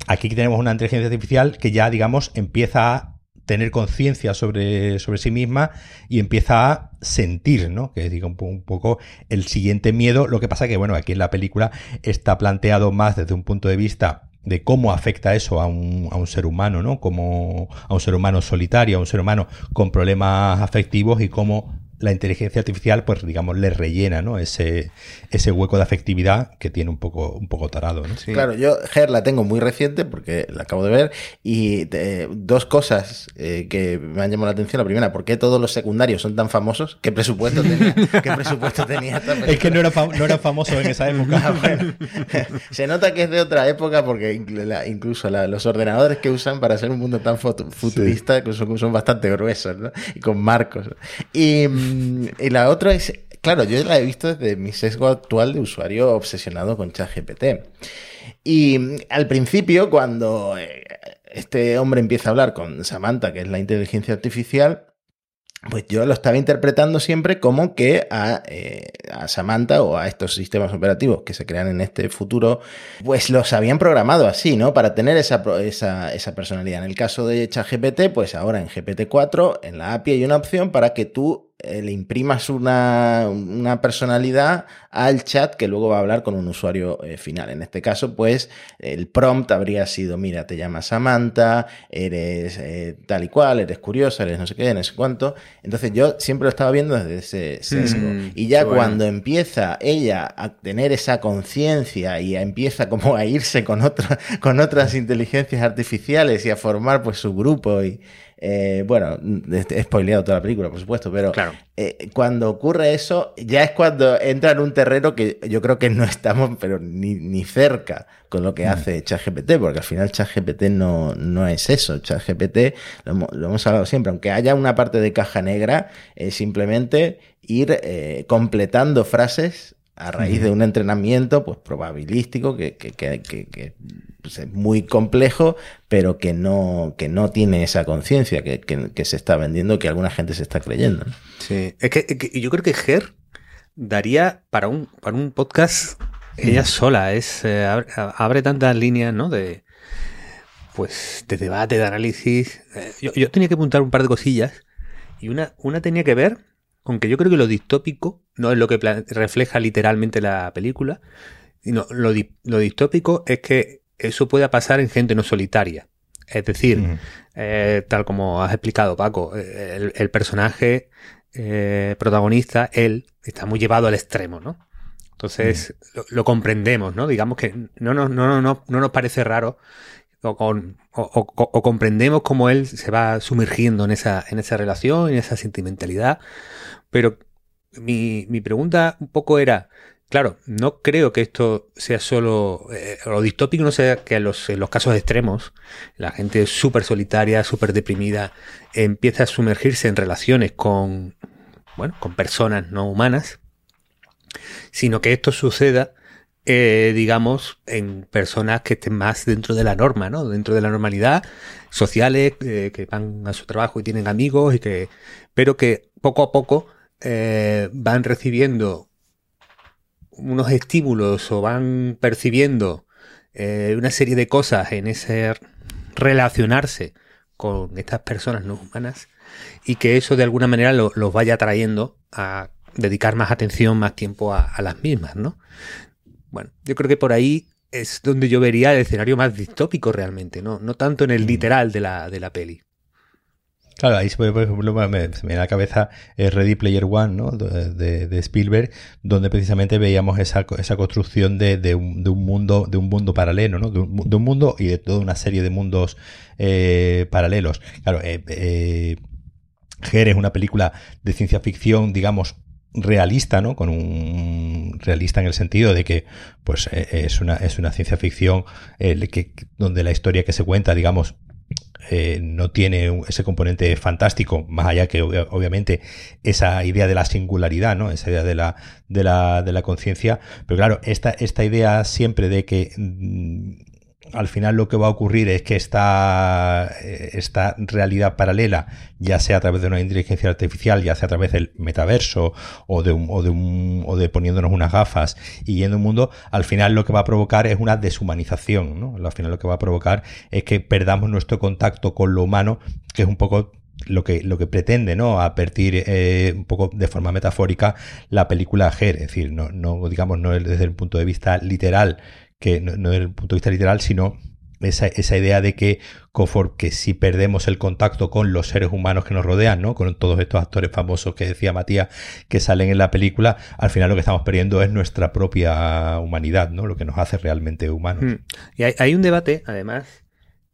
Aquí tenemos una inteligencia artificial que ya, digamos, empieza a tener conciencia sobre, sobre sí misma y empieza a sentir, ¿no? Que es digo, un, poco el siguiente miedo. Lo que pasa que, bueno, aquí en la película está planteado más desde un punto de vista de cómo afecta eso a un, a un, ser humano, ¿no? Como a un ser humano solitario, a un ser humano con problemas afectivos y cómo la inteligencia artificial, pues digamos, le rellena, ¿no? Ese, ese hueco de afectividad que tiene un poco, un poco tarado, ¿no? Claro, yo Ger la tengo muy reciente porque la acabo de ver y eh, dos cosas eh, que me han llamado la atención. La primera, ¿por qué todos los secundarios son tan famosos? ¿Qué presupuesto tenía? ¿Qué presupuesto tenía Es que no era, no era famoso en esa época. Ah, Se nota que es de otra época porque incluso los ordenadores que usan para hacer un mundo tan futurista son, son, bastante gruesos, ¿no? Y con marcos. Y y la otra es, claro, yo la he visto desde mi sesgo actual de usuario obsesionado con ChatGPT. Y al principio, cuando eh, este hombre empieza a hablar con Samantha, que es la inteligencia artificial, pues yo lo estaba interpretando siempre como que a, eh, a, Samantha o a estos sistemas operativos que se crean en este futuro, pues los habían programado así, ¿no? Para tener esa, esa, esa personalidad. En el caso de ChatGPT, pues ahora en GPT-4, en la API hay una opción para que tú le imprimas una, una, personalidad al chat que luego va a hablar con un usuario eh, final. En este caso, pues el prompt habría sido, mira, te llamas Samantha, eres eh, tal y cual, eres curiosa, eres no sé qué, no sé cuánto. Entonces yo siempre lo estaba viendo desde ese sesgo. Mm, y ya cuando empieza ella a tener esa conciencia y empieza como a irse con, otra, con otras inteligencias artificiales y a formar pues su grupo y eh, bueno, he spoileado toda la película, por supuesto, pero eh, cuando ocurre eso, ya es cuando entra en un terreno que yo creo que no estamos, pero ni, ni cerca con lo que mm. hace ChatGPT, porque al final ChatGPT no, no es eso. ChatGPT, lo, lo hemos hablado siempre, aunque haya una parte de caja negra, es simplemente ir eh, completando frases a raíz de un entrenamiento pues probabilístico que, que, que, pues, es muy complejo, pero que no, que no tiene esa conciencia que, se está vendiendo, que alguna gente se está creyendo. Sí, es que, yo creo que Ger daría para un, para un podcast ella sola, es eh, abre, tantas líneas, ¿no? De pues de debate, de análisis. Eh, yo, yo tenía que apuntar un par de cosillas y una, una tenía que ver aunque yo creo que lo distópico no es lo que refleja literalmente la película, sino lo, distópico es que eso pueda pasar en gente no solitaria. Es decir, eh, tal como has explicado, Paco, el, personaje eh, protagonista, él, está muy llevado al extremo, ¿no? Entonces, lo, comprendemos, ¿no? Digamos que no, no, no, no, no nos parece raro o, comprendemos cómo él se va sumergiendo en esa, en esa relación, en esa sentimentalidad. Pero mi, pregunta un poco era, claro, no creo que esto sea solo, eh, lo distópico no sea que en los, casos extremos, la gente súper solitaria, súper deprimida, empieza a sumergirse en relaciones con, bueno, con personas no humanas, sino que esto suceda eh, digamos, en personas que estén más dentro de la norma, ¿no? Dentro de la normalidad, sociales, eh, que van a su trabajo y tienen amigos, y que, pero que poco a poco eh, van recibiendo unos estímulos o van percibiendo una serie de cosas en ese relacionarse con estas personas no humanas y que eso de alguna manera los vaya trayendo a dedicar más atención, más tiempo a, a las mismas, ¿no? Bueno, yo creo que por ahí es donde yo vería el escenario más distópico realmente, no, no tanto en el mm. literal de la, de la peli. Claro, ahí por ejemplo me, me la cabeza Ready Player One, ¿no? De, de, Spielberg, donde precisamente veíamos esa, esa construcción de, de, un, mundo, de un mundo paralelo, ¿no? De un, mundo y de toda una serie de mundos eh, paralelos. Claro, eh, eh, Ger es una película de ciencia ficción, digamos, realista, ¿no? Con un realista en el sentido de que, pues, eh, es una, es una ciencia ficción eh, donde la historia que se cuenta, digamos, eh, no tiene ese componente fantástico, más allá que obviamente esa idea de la singularidad, ¿no? Esa idea de la, de la, de la conciencia. Pero claro, esta, esta idea siempre de que mm, al final lo que va a ocurrir es que esta, eh, esta realidad paralela, ya sea a través de una inteligencia artificial, ya sea a través del metaverso o de, un, o de, un, o de poniéndonos unas gafas y yendo un mundo, al final lo que va a provocar es una deshumanización. ¿no? Al final lo que va a provocar es que perdamos nuestro contacto con lo humano, que es un poco lo que, lo que pretende, ¿no? A partir eh, un poco de forma metafórica la película Ger, es decir, no, no digamos, no desde el punto de vista literal que no, desde el punto de vista literal, sino esa, esa, idea de que, que si perdemos el contacto con los seres humanos que nos rodean, ¿no? Con todos estos actores famosos que decía Matías que salen en la película, al final lo que estamos perdiendo es nuestra propia humanidad, ¿no? Lo que nos hace realmente humanos. Hmm. Y hay, un debate, además,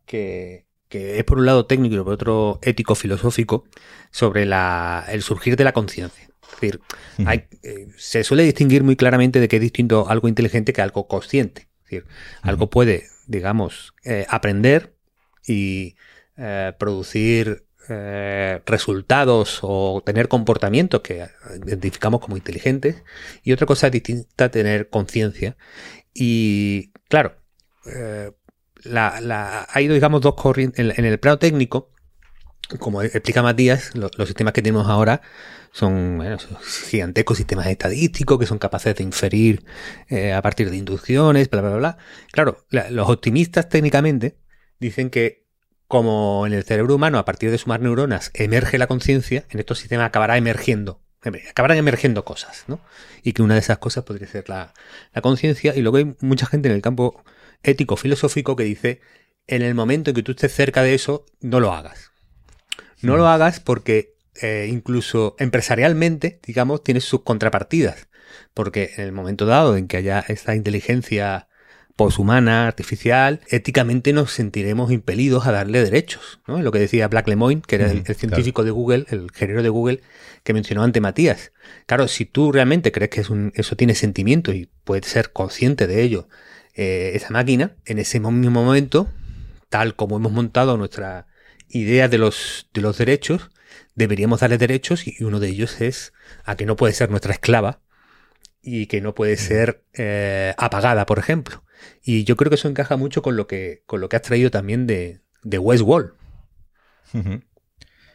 que, es por un lado técnico y por otro ético-filosófico, sobre la, el surgir de la conciencia. Es decir, hay, eh, se suele distinguir muy claramente de que es distinto algo inteligente que algo consciente decir, algo puede, digamos, eh, aprender y eh, producir eh, resultados o tener comportamientos que identificamos como inteligentes. Y otra cosa distinta tener conciencia. Y claro la, la, hay digamos dos corrientes en, el plano técnico como explica Matías, los sistemas que tenemos ahora son bueno, gigantescos sistemas estadísticos que son capaces de inferir eh, a partir de inducciones, bla, bla, bla. Claro, los optimistas técnicamente dicen que como en el cerebro humano a partir de sumar neuronas emerge la conciencia, en estos sistemas acabará emergiendo, acabarán emergiendo cosas, ¿no? Y que una de esas cosas podría ser la, la conciencia. Y luego hay mucha gente en el campo ético, filosófico que dice, en el momento en que tú estés cerca de eso, no lo hagas. No lo hagas porque eh, incluso empresarialmente, digamos, tiene sus contrapartidas. Porque en el momento dado en que haya esta inteligencia poshumana, artificial, éticamente nos sentiremos impelidos a darle derechos. ¿no? Lo que decía Black Lemoine, que era el, científico de Google, el ingeniero de Google, que mencionó ante Matías. Claro, si tú realmente crees que eso tiene sentimiento y puedes ser consciente de ello, eh, esa máquina, en ese mismo momento, tal como hemos montado nuestra idea de los, de los derechos, deberíamos darle derechos y uno de ellos es a que no puede ser nuestra esclava y que no puede ser eh, apagada, por ejemplo. Y yo creo que eso encaja mucho con lo que, con lo que has traído también de, de Westworld.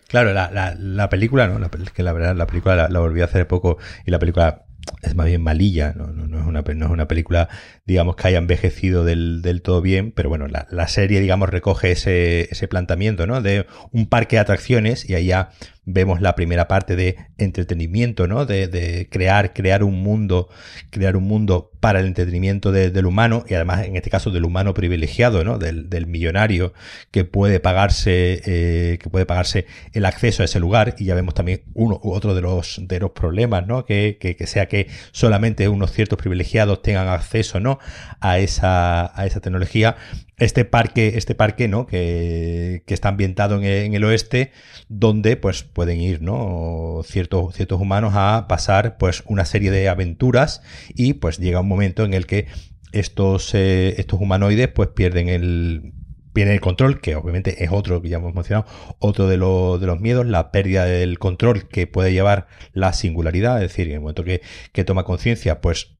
Claro, la, la, película, ¿no? La, que la verdad, la película la, la, volví a hacer poco y la película es más bien malilla, no, no, no, es, una, no es una película, digamos, que haya envejecido del, todo bien, pero bueno, la, serie, digamos, recoge ese, planteamiento, ¿no? De un parque de atracciones y allá vemos la primera parte de entretenimiento, ¿no? De, crear, crear un mundo, crear un mundo para el entretenimiento del humano y además en este caso del humano privilegiado, ¿no? Del, millonario que puede pagarse, eh, que puede pagarse el acceso a ese lugar y ya vemos también uno u otro de los, problemas, ¿no? Que sea que solamente unos ciertos privilegiados tengan acceso, ¿no? A esa, a esa tecnología este parque, este parque, ¿no? Que, que está ambientado en el, oeste, donde pues pueden ir, ¿no? Ciertos, ciertos humanos a pasar pues una serie de aventuras y pues llega un momento en el que estos, eh, estos humanoides pues pierden el, el control, que obviamente es otro que ya hemos mencionado, otro de, de los miedos, la pérdida del control que puede llevar la singularidad, es decir, en el momento que, que toma conciencia, pues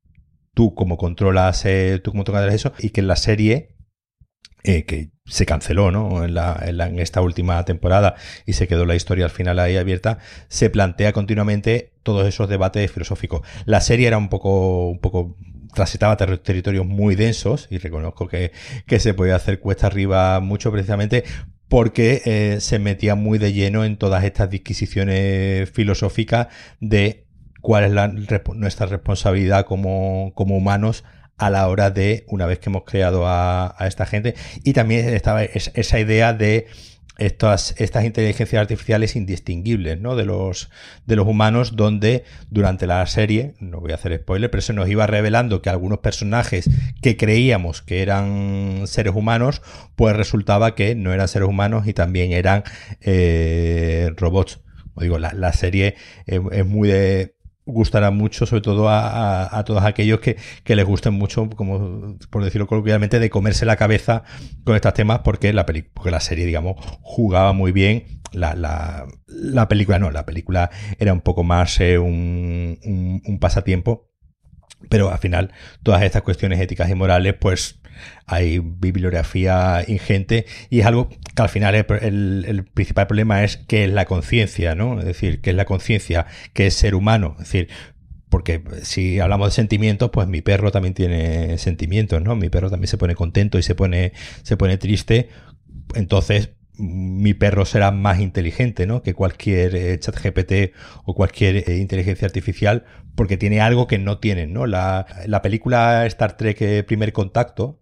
tú como controlas, eh, tú como controlas eso, y que en la serie eh, que se canceló ¿no? En, la, en, esta última temporada y se quedó la historia al final ahí abierta, se plantea continuamente todos esos debates filosóficos. La serie era un poco, un poco transitaba territorios muy densos y reconozco que, que se podía hacer cuesta arriba mucho precisamente porque eh, se metía muy de lleno en todas estas disquisiciones filosóficas de cuál es nuestra responsabilidad como, humanos a la hora de, una vez que hemos creado a, esta gente, y también estaba esa idea de estas, inteligencias artificiales indistinguibles ¿no? de, los, de los humanos, donde durante la serie, no voy a hacer spoiler, pero se nos iba revelando que algunos personajes que creíamos que eran seres humanos, pues resultaba que no eran seres humanos y también eran eh, robots. Como digo, la, la serie es muy de, gustará mucho, sobre todo a, todos aquellos que, les gusten mucho, como por decirlo coloquialmente, de comerse la cabeza con estos temas, porque la, porque la serie, digamos, jugaba muy bien. La, la, la película no, la película era un poco más eh, un, un pasatiempo, pero al final todas estas cuestiones éticas y morales, pues hay bibliografía ingente y es algo que al final el, principal problema es qué es la conciencia, ¿no? Es decir, qué es la conciencia, qué es ser humano. Es decir, porque si hablamos de sentimientos, pues mi perro también tiene sentimientos, ¿no? Mi perro también se pone contento y se pone, se pone triste. Entonces, mi perro será más inteligente ¿no? que cualquier eh, chat GPT o cualquier eh, inteligencia artificial porque tiene algo que no tienen. ¿no? La, la película Star Trek eh, Primer Contacto,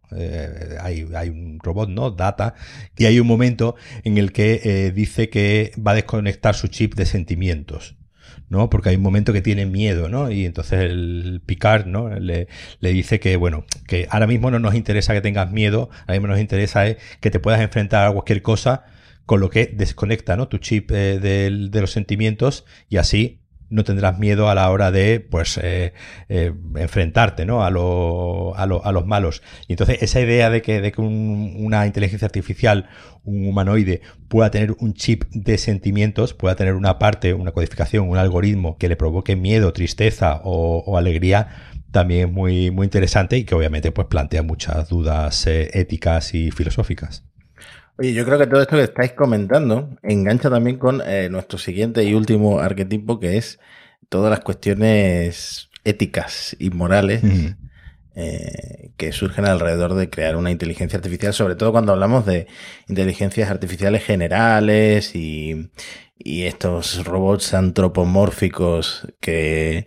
hay, hay, un robot, ¿no? Data, y hay un momento en el que dice que va a desconectar su chip de sentimientos. ¿No? Porque hay un momento que tiene miedo, ¿no? Y entonces el Picard, ¿no? Le, le, dice que, bueno, que ahora mismo no nos interesa que tengas miedo, ahora mismo nos interesa es que te puedas enfrentar a cualquier cosa con lo que desconecta, ¿no? Tu chip eh, de los sentimientos y así no tendrás miedo a la hora de pues eh, eh, enfrentarte ¿no? a, lo, a, a, los malos. Y entonces esa idea de que, de que una inteligencia artificial, un humanoide, pueda tener un chip de sentimientos, pueda tener una parte, una codificación, un algoritmo que le provoque miedo, tristeza o, alegría, también es muy, muy interesante y que obviamente pues plantea muchas dudas eh, éticas y filosóficas. Oye, yo creo que todo esto que estáis comentando engancha también con eh, nuestro siguiente y último arquetipo, que es todas las cuestiones éticas y morales eh, que surgen alrededor de crear una inteligencia artificial, sobre todo cuando hablamos de inteligencias artificiales generales y, y estos robots antropomórficos que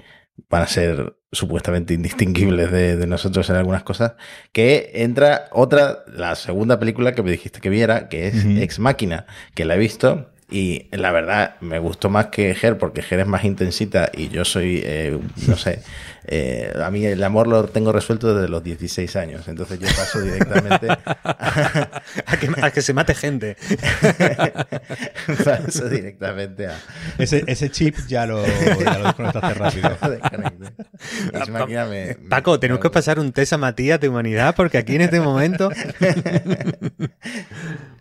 van a ser supuestamente indistinguibles de, nosotros en algunas cosas, que entra otra, la segunda película que me dijiste que viera, que es Ex Máquina, que la he visto y la verdad me gustó más que Ger, porque Ger es más intensita y yo soy, eh, no sé, eh, a mí el amor lo tengo resuelto desde los 16 años, entonces yo paso directamente a, que, se mate gente. paso directamente a... Ese, chip ya lo, ya lo desconectaste rápido. Paco, tenemos que pasar un test a Matías de humanidad porque aquí en este momento...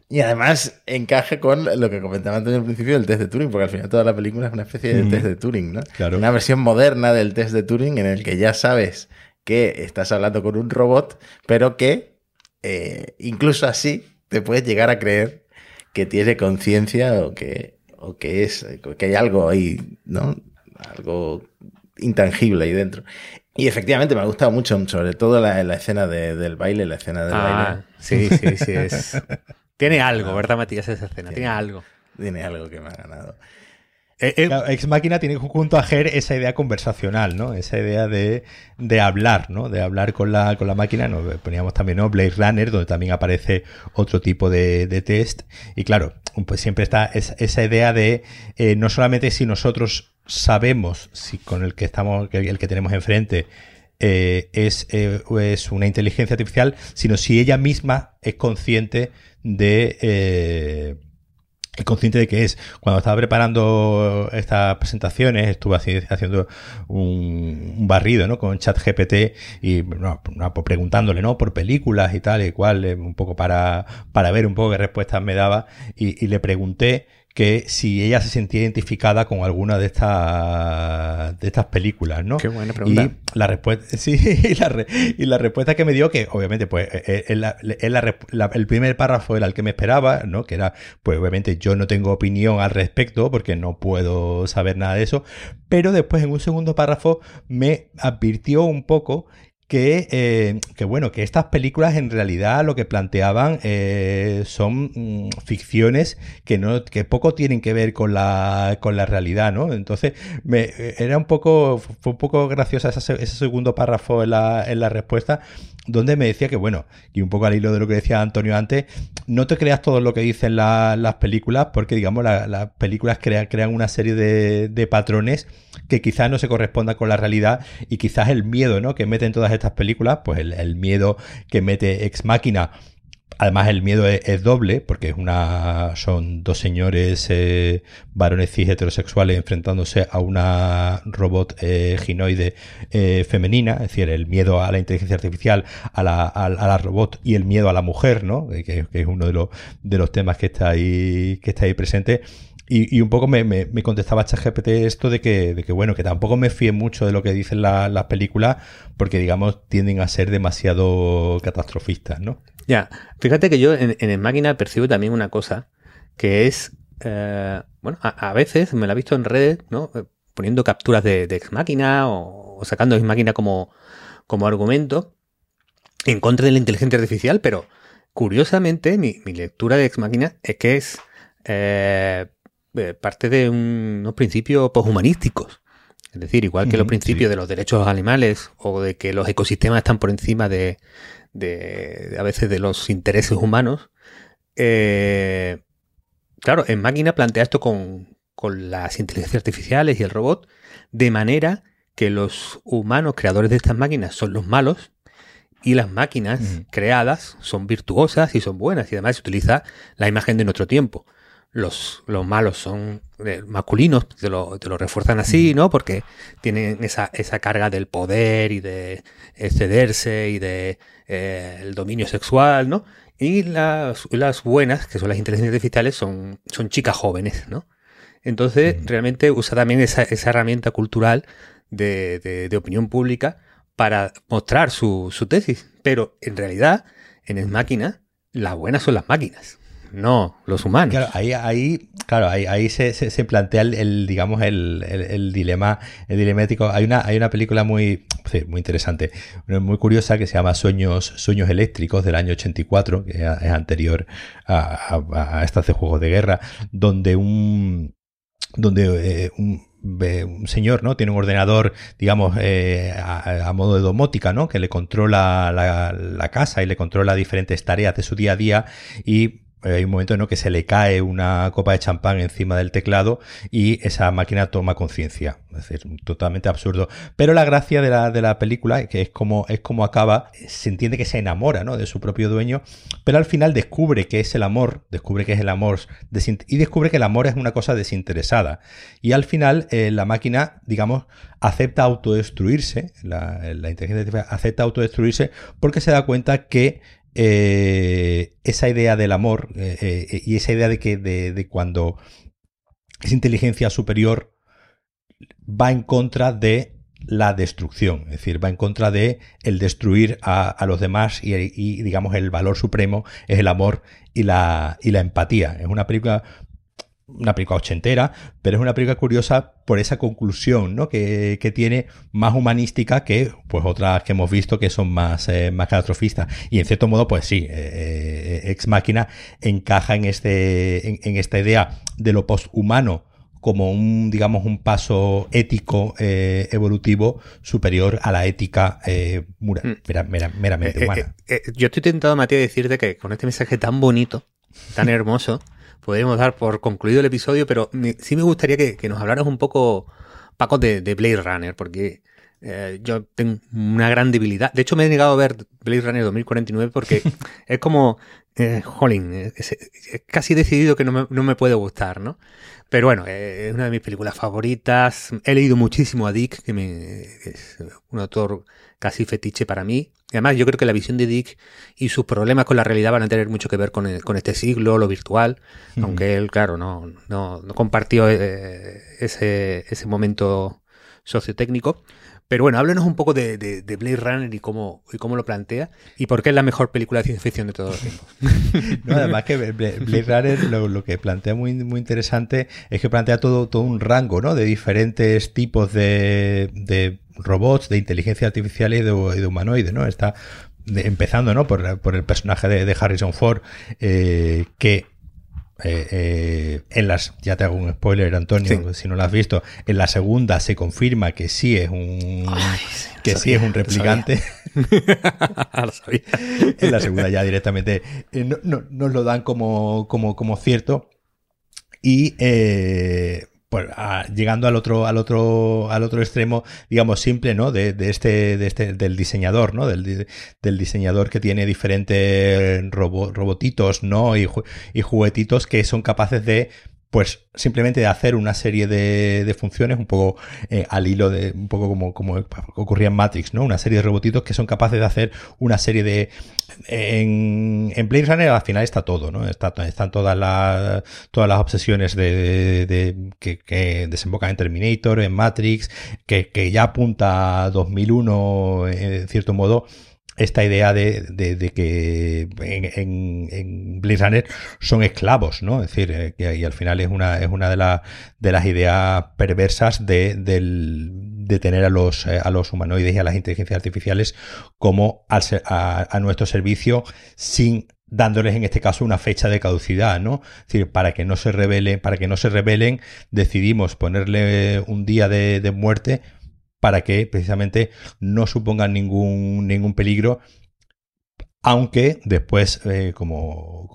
Y además encaje con lo que comentaba antes el principio del test de Turing, porque al final toda la película es una especie de test de Turing, ¿no? Una versión moderna del test de Turing en el que ya sabes que estás hablando con un robot, pero que eh, incluso así te puedes llegar a creer que tiene conciencia o que, o que es, que hay algo ahí, ¿no? Algo intangible ahí dentro. Y efectivamente me ha gustado mucho, sobre todo la, escena del baile, la escena del ah, baile. Sí, sí, sí. Es... Tiene algo, ¿verdad, Matías, esa escena? Tiene, algo. Tiene algo que me ha ganado. Eh, eh, Ex Máquina tiene junto a Ger esa idea conversacional, ¿no? Esa idea de, hablar, ¿no? De hablar con la, con la máquina. Nos poníamos también, ¿no? Blade Runner, donde también aparece otro tipo de, test. Y claro, pues siempre está esa, idea de eh, no solamente si nosotros sabemos si con el que estamos, el que tenemos enfrente, es, es, una inteligencia artificial, sino si ella misma es consciente de... Eh, consciente de que es. Cuando estaba preparando estas presentaciones, estuve haciendo un, barrido, ¿no? Con ChatGPT y preguntándole, ¿no? Por películas y tal y cual, eh, un poco para, para ver un poco qué respuestas me daba. y le pregunté que si ella se sentía identificada con alguna de estas de estas películas, ¿no? Qué buena pregunta. Y la respuesta, sí, y la, y la, respuesta que me dio, que obviamente, pues, es eh, la, el primer párrafo era el que me esperaba, ¿no? Que era, pues, obviamente, yo no tengo opinión al respecto porque no puedo saber nada de eso, pero después en un segundo párrafo me advirtió un poco que, eh, que, bueno, que estas películas en realidad lo que planteaban eh, son mm, ficciones que no, que poco tienen que ver con la, con la realidad, ¿no? Entonces, me, era un poco, fue un poco graciosa ese segundo párrafo en la, en la respuesta, donde me decía que, bueno, y un poco al hilo de lo que decía Antonio antes, no te creas todo lo que dicen las películas, porque, digamos, las películas crean, crean una serie de, de, patrones que quizás no se correspondan con la realidad y quizás el miedo, ¿no? Que meten todas estas películas, pues el, el miedo que mete Ex Máquina Además, el miedo es, doble, porque es una, son dos señores eh, varones cis heterosexuales enfrentándose a una robot eh, ginoide eh, femenina, es decir, el miedo a la inteligencia artificial, a la, a, la robot y el miedo a la mujer, ¿no? Que, es uno de los, de los temas que está ahí, que está ahí presente. Y, un poco me, me, me, contestaba ChatGPT esto de que, de que, bueno, que tampoco me fíe mucho de lo que dicen las películas, porque, digamos, tienden a ser demasiado catastrofistas, ¿no? Ya, fíjate que yo en, en máquina percibo también una cosa, que es, eh, bueno, a, veces me la he visto en redes, ¿no? Eh, poniendo capturas de, ex máquina o, sacando ex máquina como, como argumento en contra de la inteligencia artificial, pero curiosamente mi, lectura de ex máquina es que es eh, parte de unos principios poshumanísticos. Es decir, igual que los principios de los derechos animales o de que los ecosistemas están por encima de, de, a veces de los intereses humanos. Eh, claro, en máquina plantea esto con, con las inteligencias artificiales y el robot, de manera que los humanos creadores de estas máquinas son los malos y las máquinas creadas son virtuosas y son buenas y además se utiliza la imagen de nuestro tiempo. Los, los malos son eh, masculinos, te lo, te lo, refuerzan así, ¿no? Porque tienen esa, esa carga del poder y de excederse y de eh, el dominio sexual, ¿no? Y las, las, buenas, que son las inteligencias artificiales, son, son chicas jóvenes, ¿no? Entonces, realmente usa también esa, esa herramienta cultural de, de, opinión pública para mostrar su, su, tesis. Pero en realidad, en el máquina, las buenas son las máquinas. No los humanos. Claro, ahí, ahí, claro, ahí, ahí se, se, plantea el, digamos, el, el, dilema, el dilemático. Hay una, hay una película muy, muy interesante, muy curiosa que se llama Sueños, Sueños Eléctricos del año 84, que es anterior a, a, estas de juegos de guerra, donde un, donde eh, un, un señor, ¿no? Tiene un ordenador, digamos, eh, a, modo de domótica, ¿no? Que le controla la, la, casa y le controla diferentes tareas de su día a día y hay un momento ¿no? que se le cae una copa de champán encima del teclado y esa máquina toma conciencia. Es decir, totalmente absurdo. Pero la gracia de la, de la película, que es como, es como acaba, se entiende que se enamora ¿no? de su propio dueño, pero al final descubre que es el amor, descubre que es el amor, y descubre que el amor es una cosa desinteresada. Y al final eh, la máquina, digamos, acepta autodestruirse, la, la inteligencia artificial acepta autodestruirse porque se da cuenta que eh, esa idea del amor eh, eh, y esa idea de que de, cuando esa inteligencia superior va en contra de la destrucción, es decir, va en contra de el destruir a, los demás y, y, digamos el valor supremo es el amor y la, y la empatía. Es una película una película ochentera, pero es una película curiosa por esa conclusión ¿no? que, tiene más humanística que pues otras que hemos visto que son más, eh, más catastrofistas. Y en cierto modo, pues sí, eh, eh, Ex Máquina encaja en, este, en, esta idea de lo posthumano como un, digamos, un paso ético evolutivo superior a la ética mm. meramente humana. yo estoy tentado, Matías, decirte que con este mensaje tan bonito, tan hermoso, podríamos dar por concluido el episodio, pero sí me gustaría que, nos hablaras un poco, Paco, de, Blade Runner, porque eh, yo tengo una gran debilidad. De hecho, me he negado a ver Blade Runner 2049 porque es como, eh, jolín, es, casi decidido que no me, puede gustar, ¿no? Pero bueno, eh, es una de mis películas favoritas. He leído muchísimo a Dick, que, me, es un autor casi fetiche para mí. Y además, yo creo que la visión de Dick y sus problemas con la realidad van a tener mucho que ver con, este siglo, lo virtual, aunque él, claro, no, no, compartió eh, ese, ese momento sociotécnico. Pero bueno, háblenos un poco de, de, Blade Runner y cómo, y cómo lo plantea y por qué es la mejor película de ciencia ficción de todos los tiempos. no, además que Blade Runner lo, que plantea muy, muy interesante es que plantea todo, todo un rango ¿no? de diferentes tipos de, de robots, de inteligencia artificial y de, humanoides, ¿no? Está empezando, ¿no? Por, por, el personaje de, Harrison Ford, eh, que eh, eh, en las, ya te hago un spoiler, Antonio, si no lo has visto, en la segunda se confirma que sí es un que sí es un replicante. en la segunda ya directamente eh, no, no, nos lo dan como, como, como cierto. Y pues, llegando al otro, al otro, al otro extremo, digamos, simple, ¿no? De, este, de este, del diseñador, ¿no? Del, del diseñador que tiene diferentes robotitos, ¿no? Y, y juguetitos que son capaces de pues simplemente de hacer una serie de, funciones un poco eh, al hilo de un poco como, como ocurría en Matrix, ¿no? Una serie de robotitos que son capaces de hacer una serie de en, en Blade Runner al final está todo, ¿no? están todas las todas las obsesiones de, que, desembocan en Terminator, en Matrix, que, que ya apunta a 2001 en cierto modo esta idea de, de, que en, en, Blade Runner son esclavos, ¿no? Es decir, eh, que y al final es una, es una de, de las ideas perversas de, de tener a los, eh, a los humanoides y a las inteligencias artificiales como a, a, nuestro servicio sin dándoles en este caso una fecha de caducidad, ¿no? Es decir, para que no se rebelen, para que no se rebelen, decidimos ponerle un día de, de muerte para que precisamente no supongan ningún, ningún peligro aunque después, eh, como,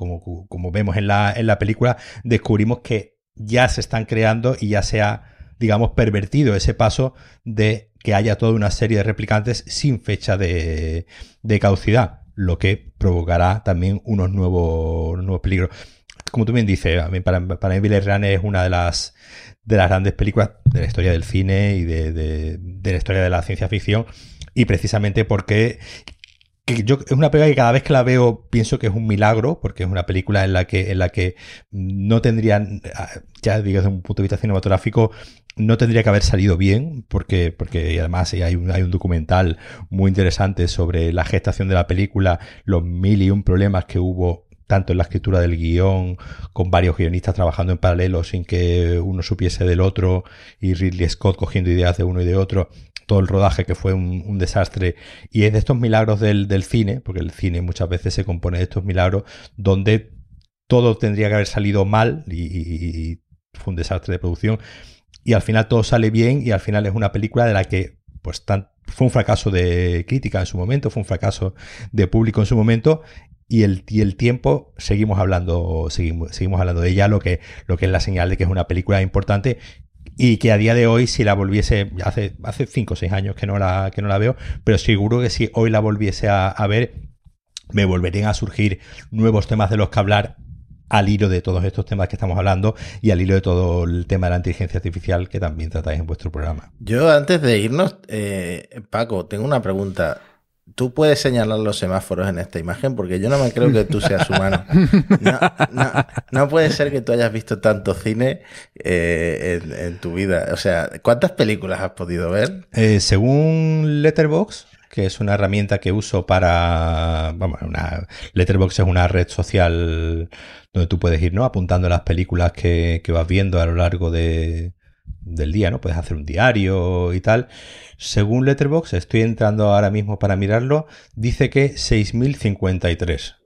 como, vemos en la, en la, película, descubrimos que ya se están creando y ya se ha, digamos, pervertido ese paso de que haya toda una serie de replicantes sin fecha de, de caducidad, lo que provocará también unos nuevos, nuevos peligros. Como tú bien dices, para, para mí Billy es una de las de las grandes películas de la historia del cine y de, la historia de la ciencia ficción. Y precisamente porque yo, es una película que cada vez que la veo pienso que es un milagro, porque es una película en la que, en la que no tendrían, ya digo desde un punto de vista cinematográfico, no tendría que haber salido bien, porque, porque además hay hay un documental muy interesante sobre la gestación de la película, los mil y un problemas que hubo tanto en la escritura del guion, con varios guionistas trabajando en paralelo sin que uno supiese del otro, y Ridley Scott cogiendo ideas de uno y de otro, todo el rodaje que fue un, desastre. Y es de estos milagros del, cine, porque el cine muchas veces se compone de estos milagros, donde todo tendría que haber salido mal y, fue un desastre de producción. Y al final todo sale bien y al final es una película de la que pues fue un fracaso de crítica en su momento, fue un fracaso de público en su momento y el, y el tiempo seguimos hablando, seguimos, seguimos hablando de ella, lo que, lo que es la señal de que es una película importante y que a día de hoy si la volviese, hace, hace cinco o seis años que no, la, que no la veo, pero seguro que si hoy la volviese a, ver, me volverían a surgir nuevos temas de los que hablar al hilo de todos estos temas que estamos hablando y al hilo de todo el tema de la inteligencia artificial que también tratáis en vuestro programa. Yo antes de irnos, eh, Paco, tengo una pregunta tú puedes señalar los semáforos en esta imagen porque yo no me creo que tú seas humano. No, puede ser que tú hayas visto tanto cine eh, en, tu vida. O sea, ¿cuántas películas has podido ver? Eh, según Letterbox, que es una herramienta que uso para. Vamos, una, Letterbox es una red social donde tú puedes ir, ¿no? Apuntando las películas que, que vas viendo a lo largo de, del día, ¿no? Puedes hacer un diario y tal. Según Letterbox, estoy entrando ahora mismo para mirarlo, dice que 6053.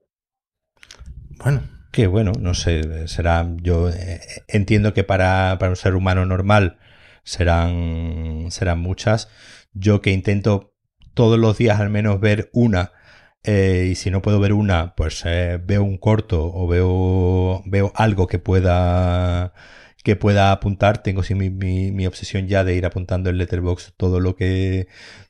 Bueno. Que bueno, no sé, será, yo eh, entiendo que para, para, un ser humano normal serán, serán muchas. Yo que intento todos los días al menos ver una, eh, y si no puedo ver una, pues eh, veo un corto o veo, veo algo que pueda que pueda apuntar. Tengo sí mi, mi, obsesión ya de ir apuntando en Letterbox todo lo que,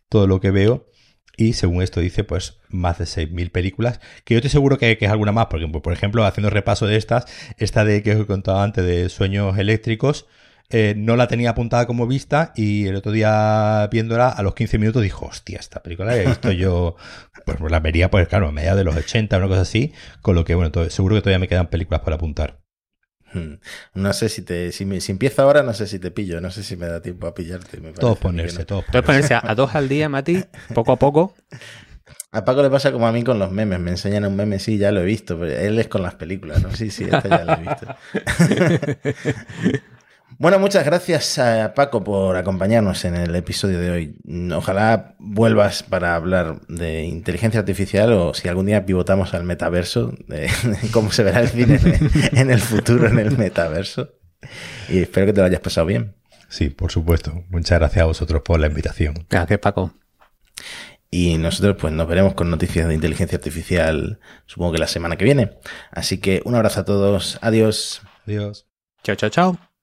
todo lo que veo. Y según esto dice, pues más de 6.000 películas, que yo estoy seguro que, es alguna más, porque por ejemplo, haciendo repaso de estas, esta de que os he contado antes de Sueños Eléctricos, eh, no la tenía apuntada como vista y el otro día viéndola a los 15 minutos dijo, hostia, esta película la he visto yo, pues la vería, pues claro, a mediados de los 80, una cosa así, con lo que, bueno, seguro que todavía me quedan películas para apuntar. Hmm. No sé si te si, me, si empiezo ahora, no sé si te pillo, no sé si me da tiempo a pillarte. todo ponerse, todo ponerse. a, dos al día, Mati, poco a poco. A Paco le pasa como a mí con los memes. Me enseñan un meme, sí, ya lo he visto, pero él es con las películas, ¿no? Sí, sí, este ya lo he visto. Bueno, muchas gracias a Paco por acompañarnos en el episodio de hoy. Ojalá vuelvas para hablar de inteligencia artificial o si algún día pivotamos al metaverso, de, cómo se verá el cine en el futuro en el metaverso. Y espero que te lo hayas pasado bien. Sí, por supuesto. Muchas gracias a vosotros por la invitación. Gracias, Paco. Y nosotros pues nos veremos con noticias de inteligencia artificial, supongo que la semana que viene. Así que un abrazo a todos. Adiós. Adiós. Chao, chao, chao.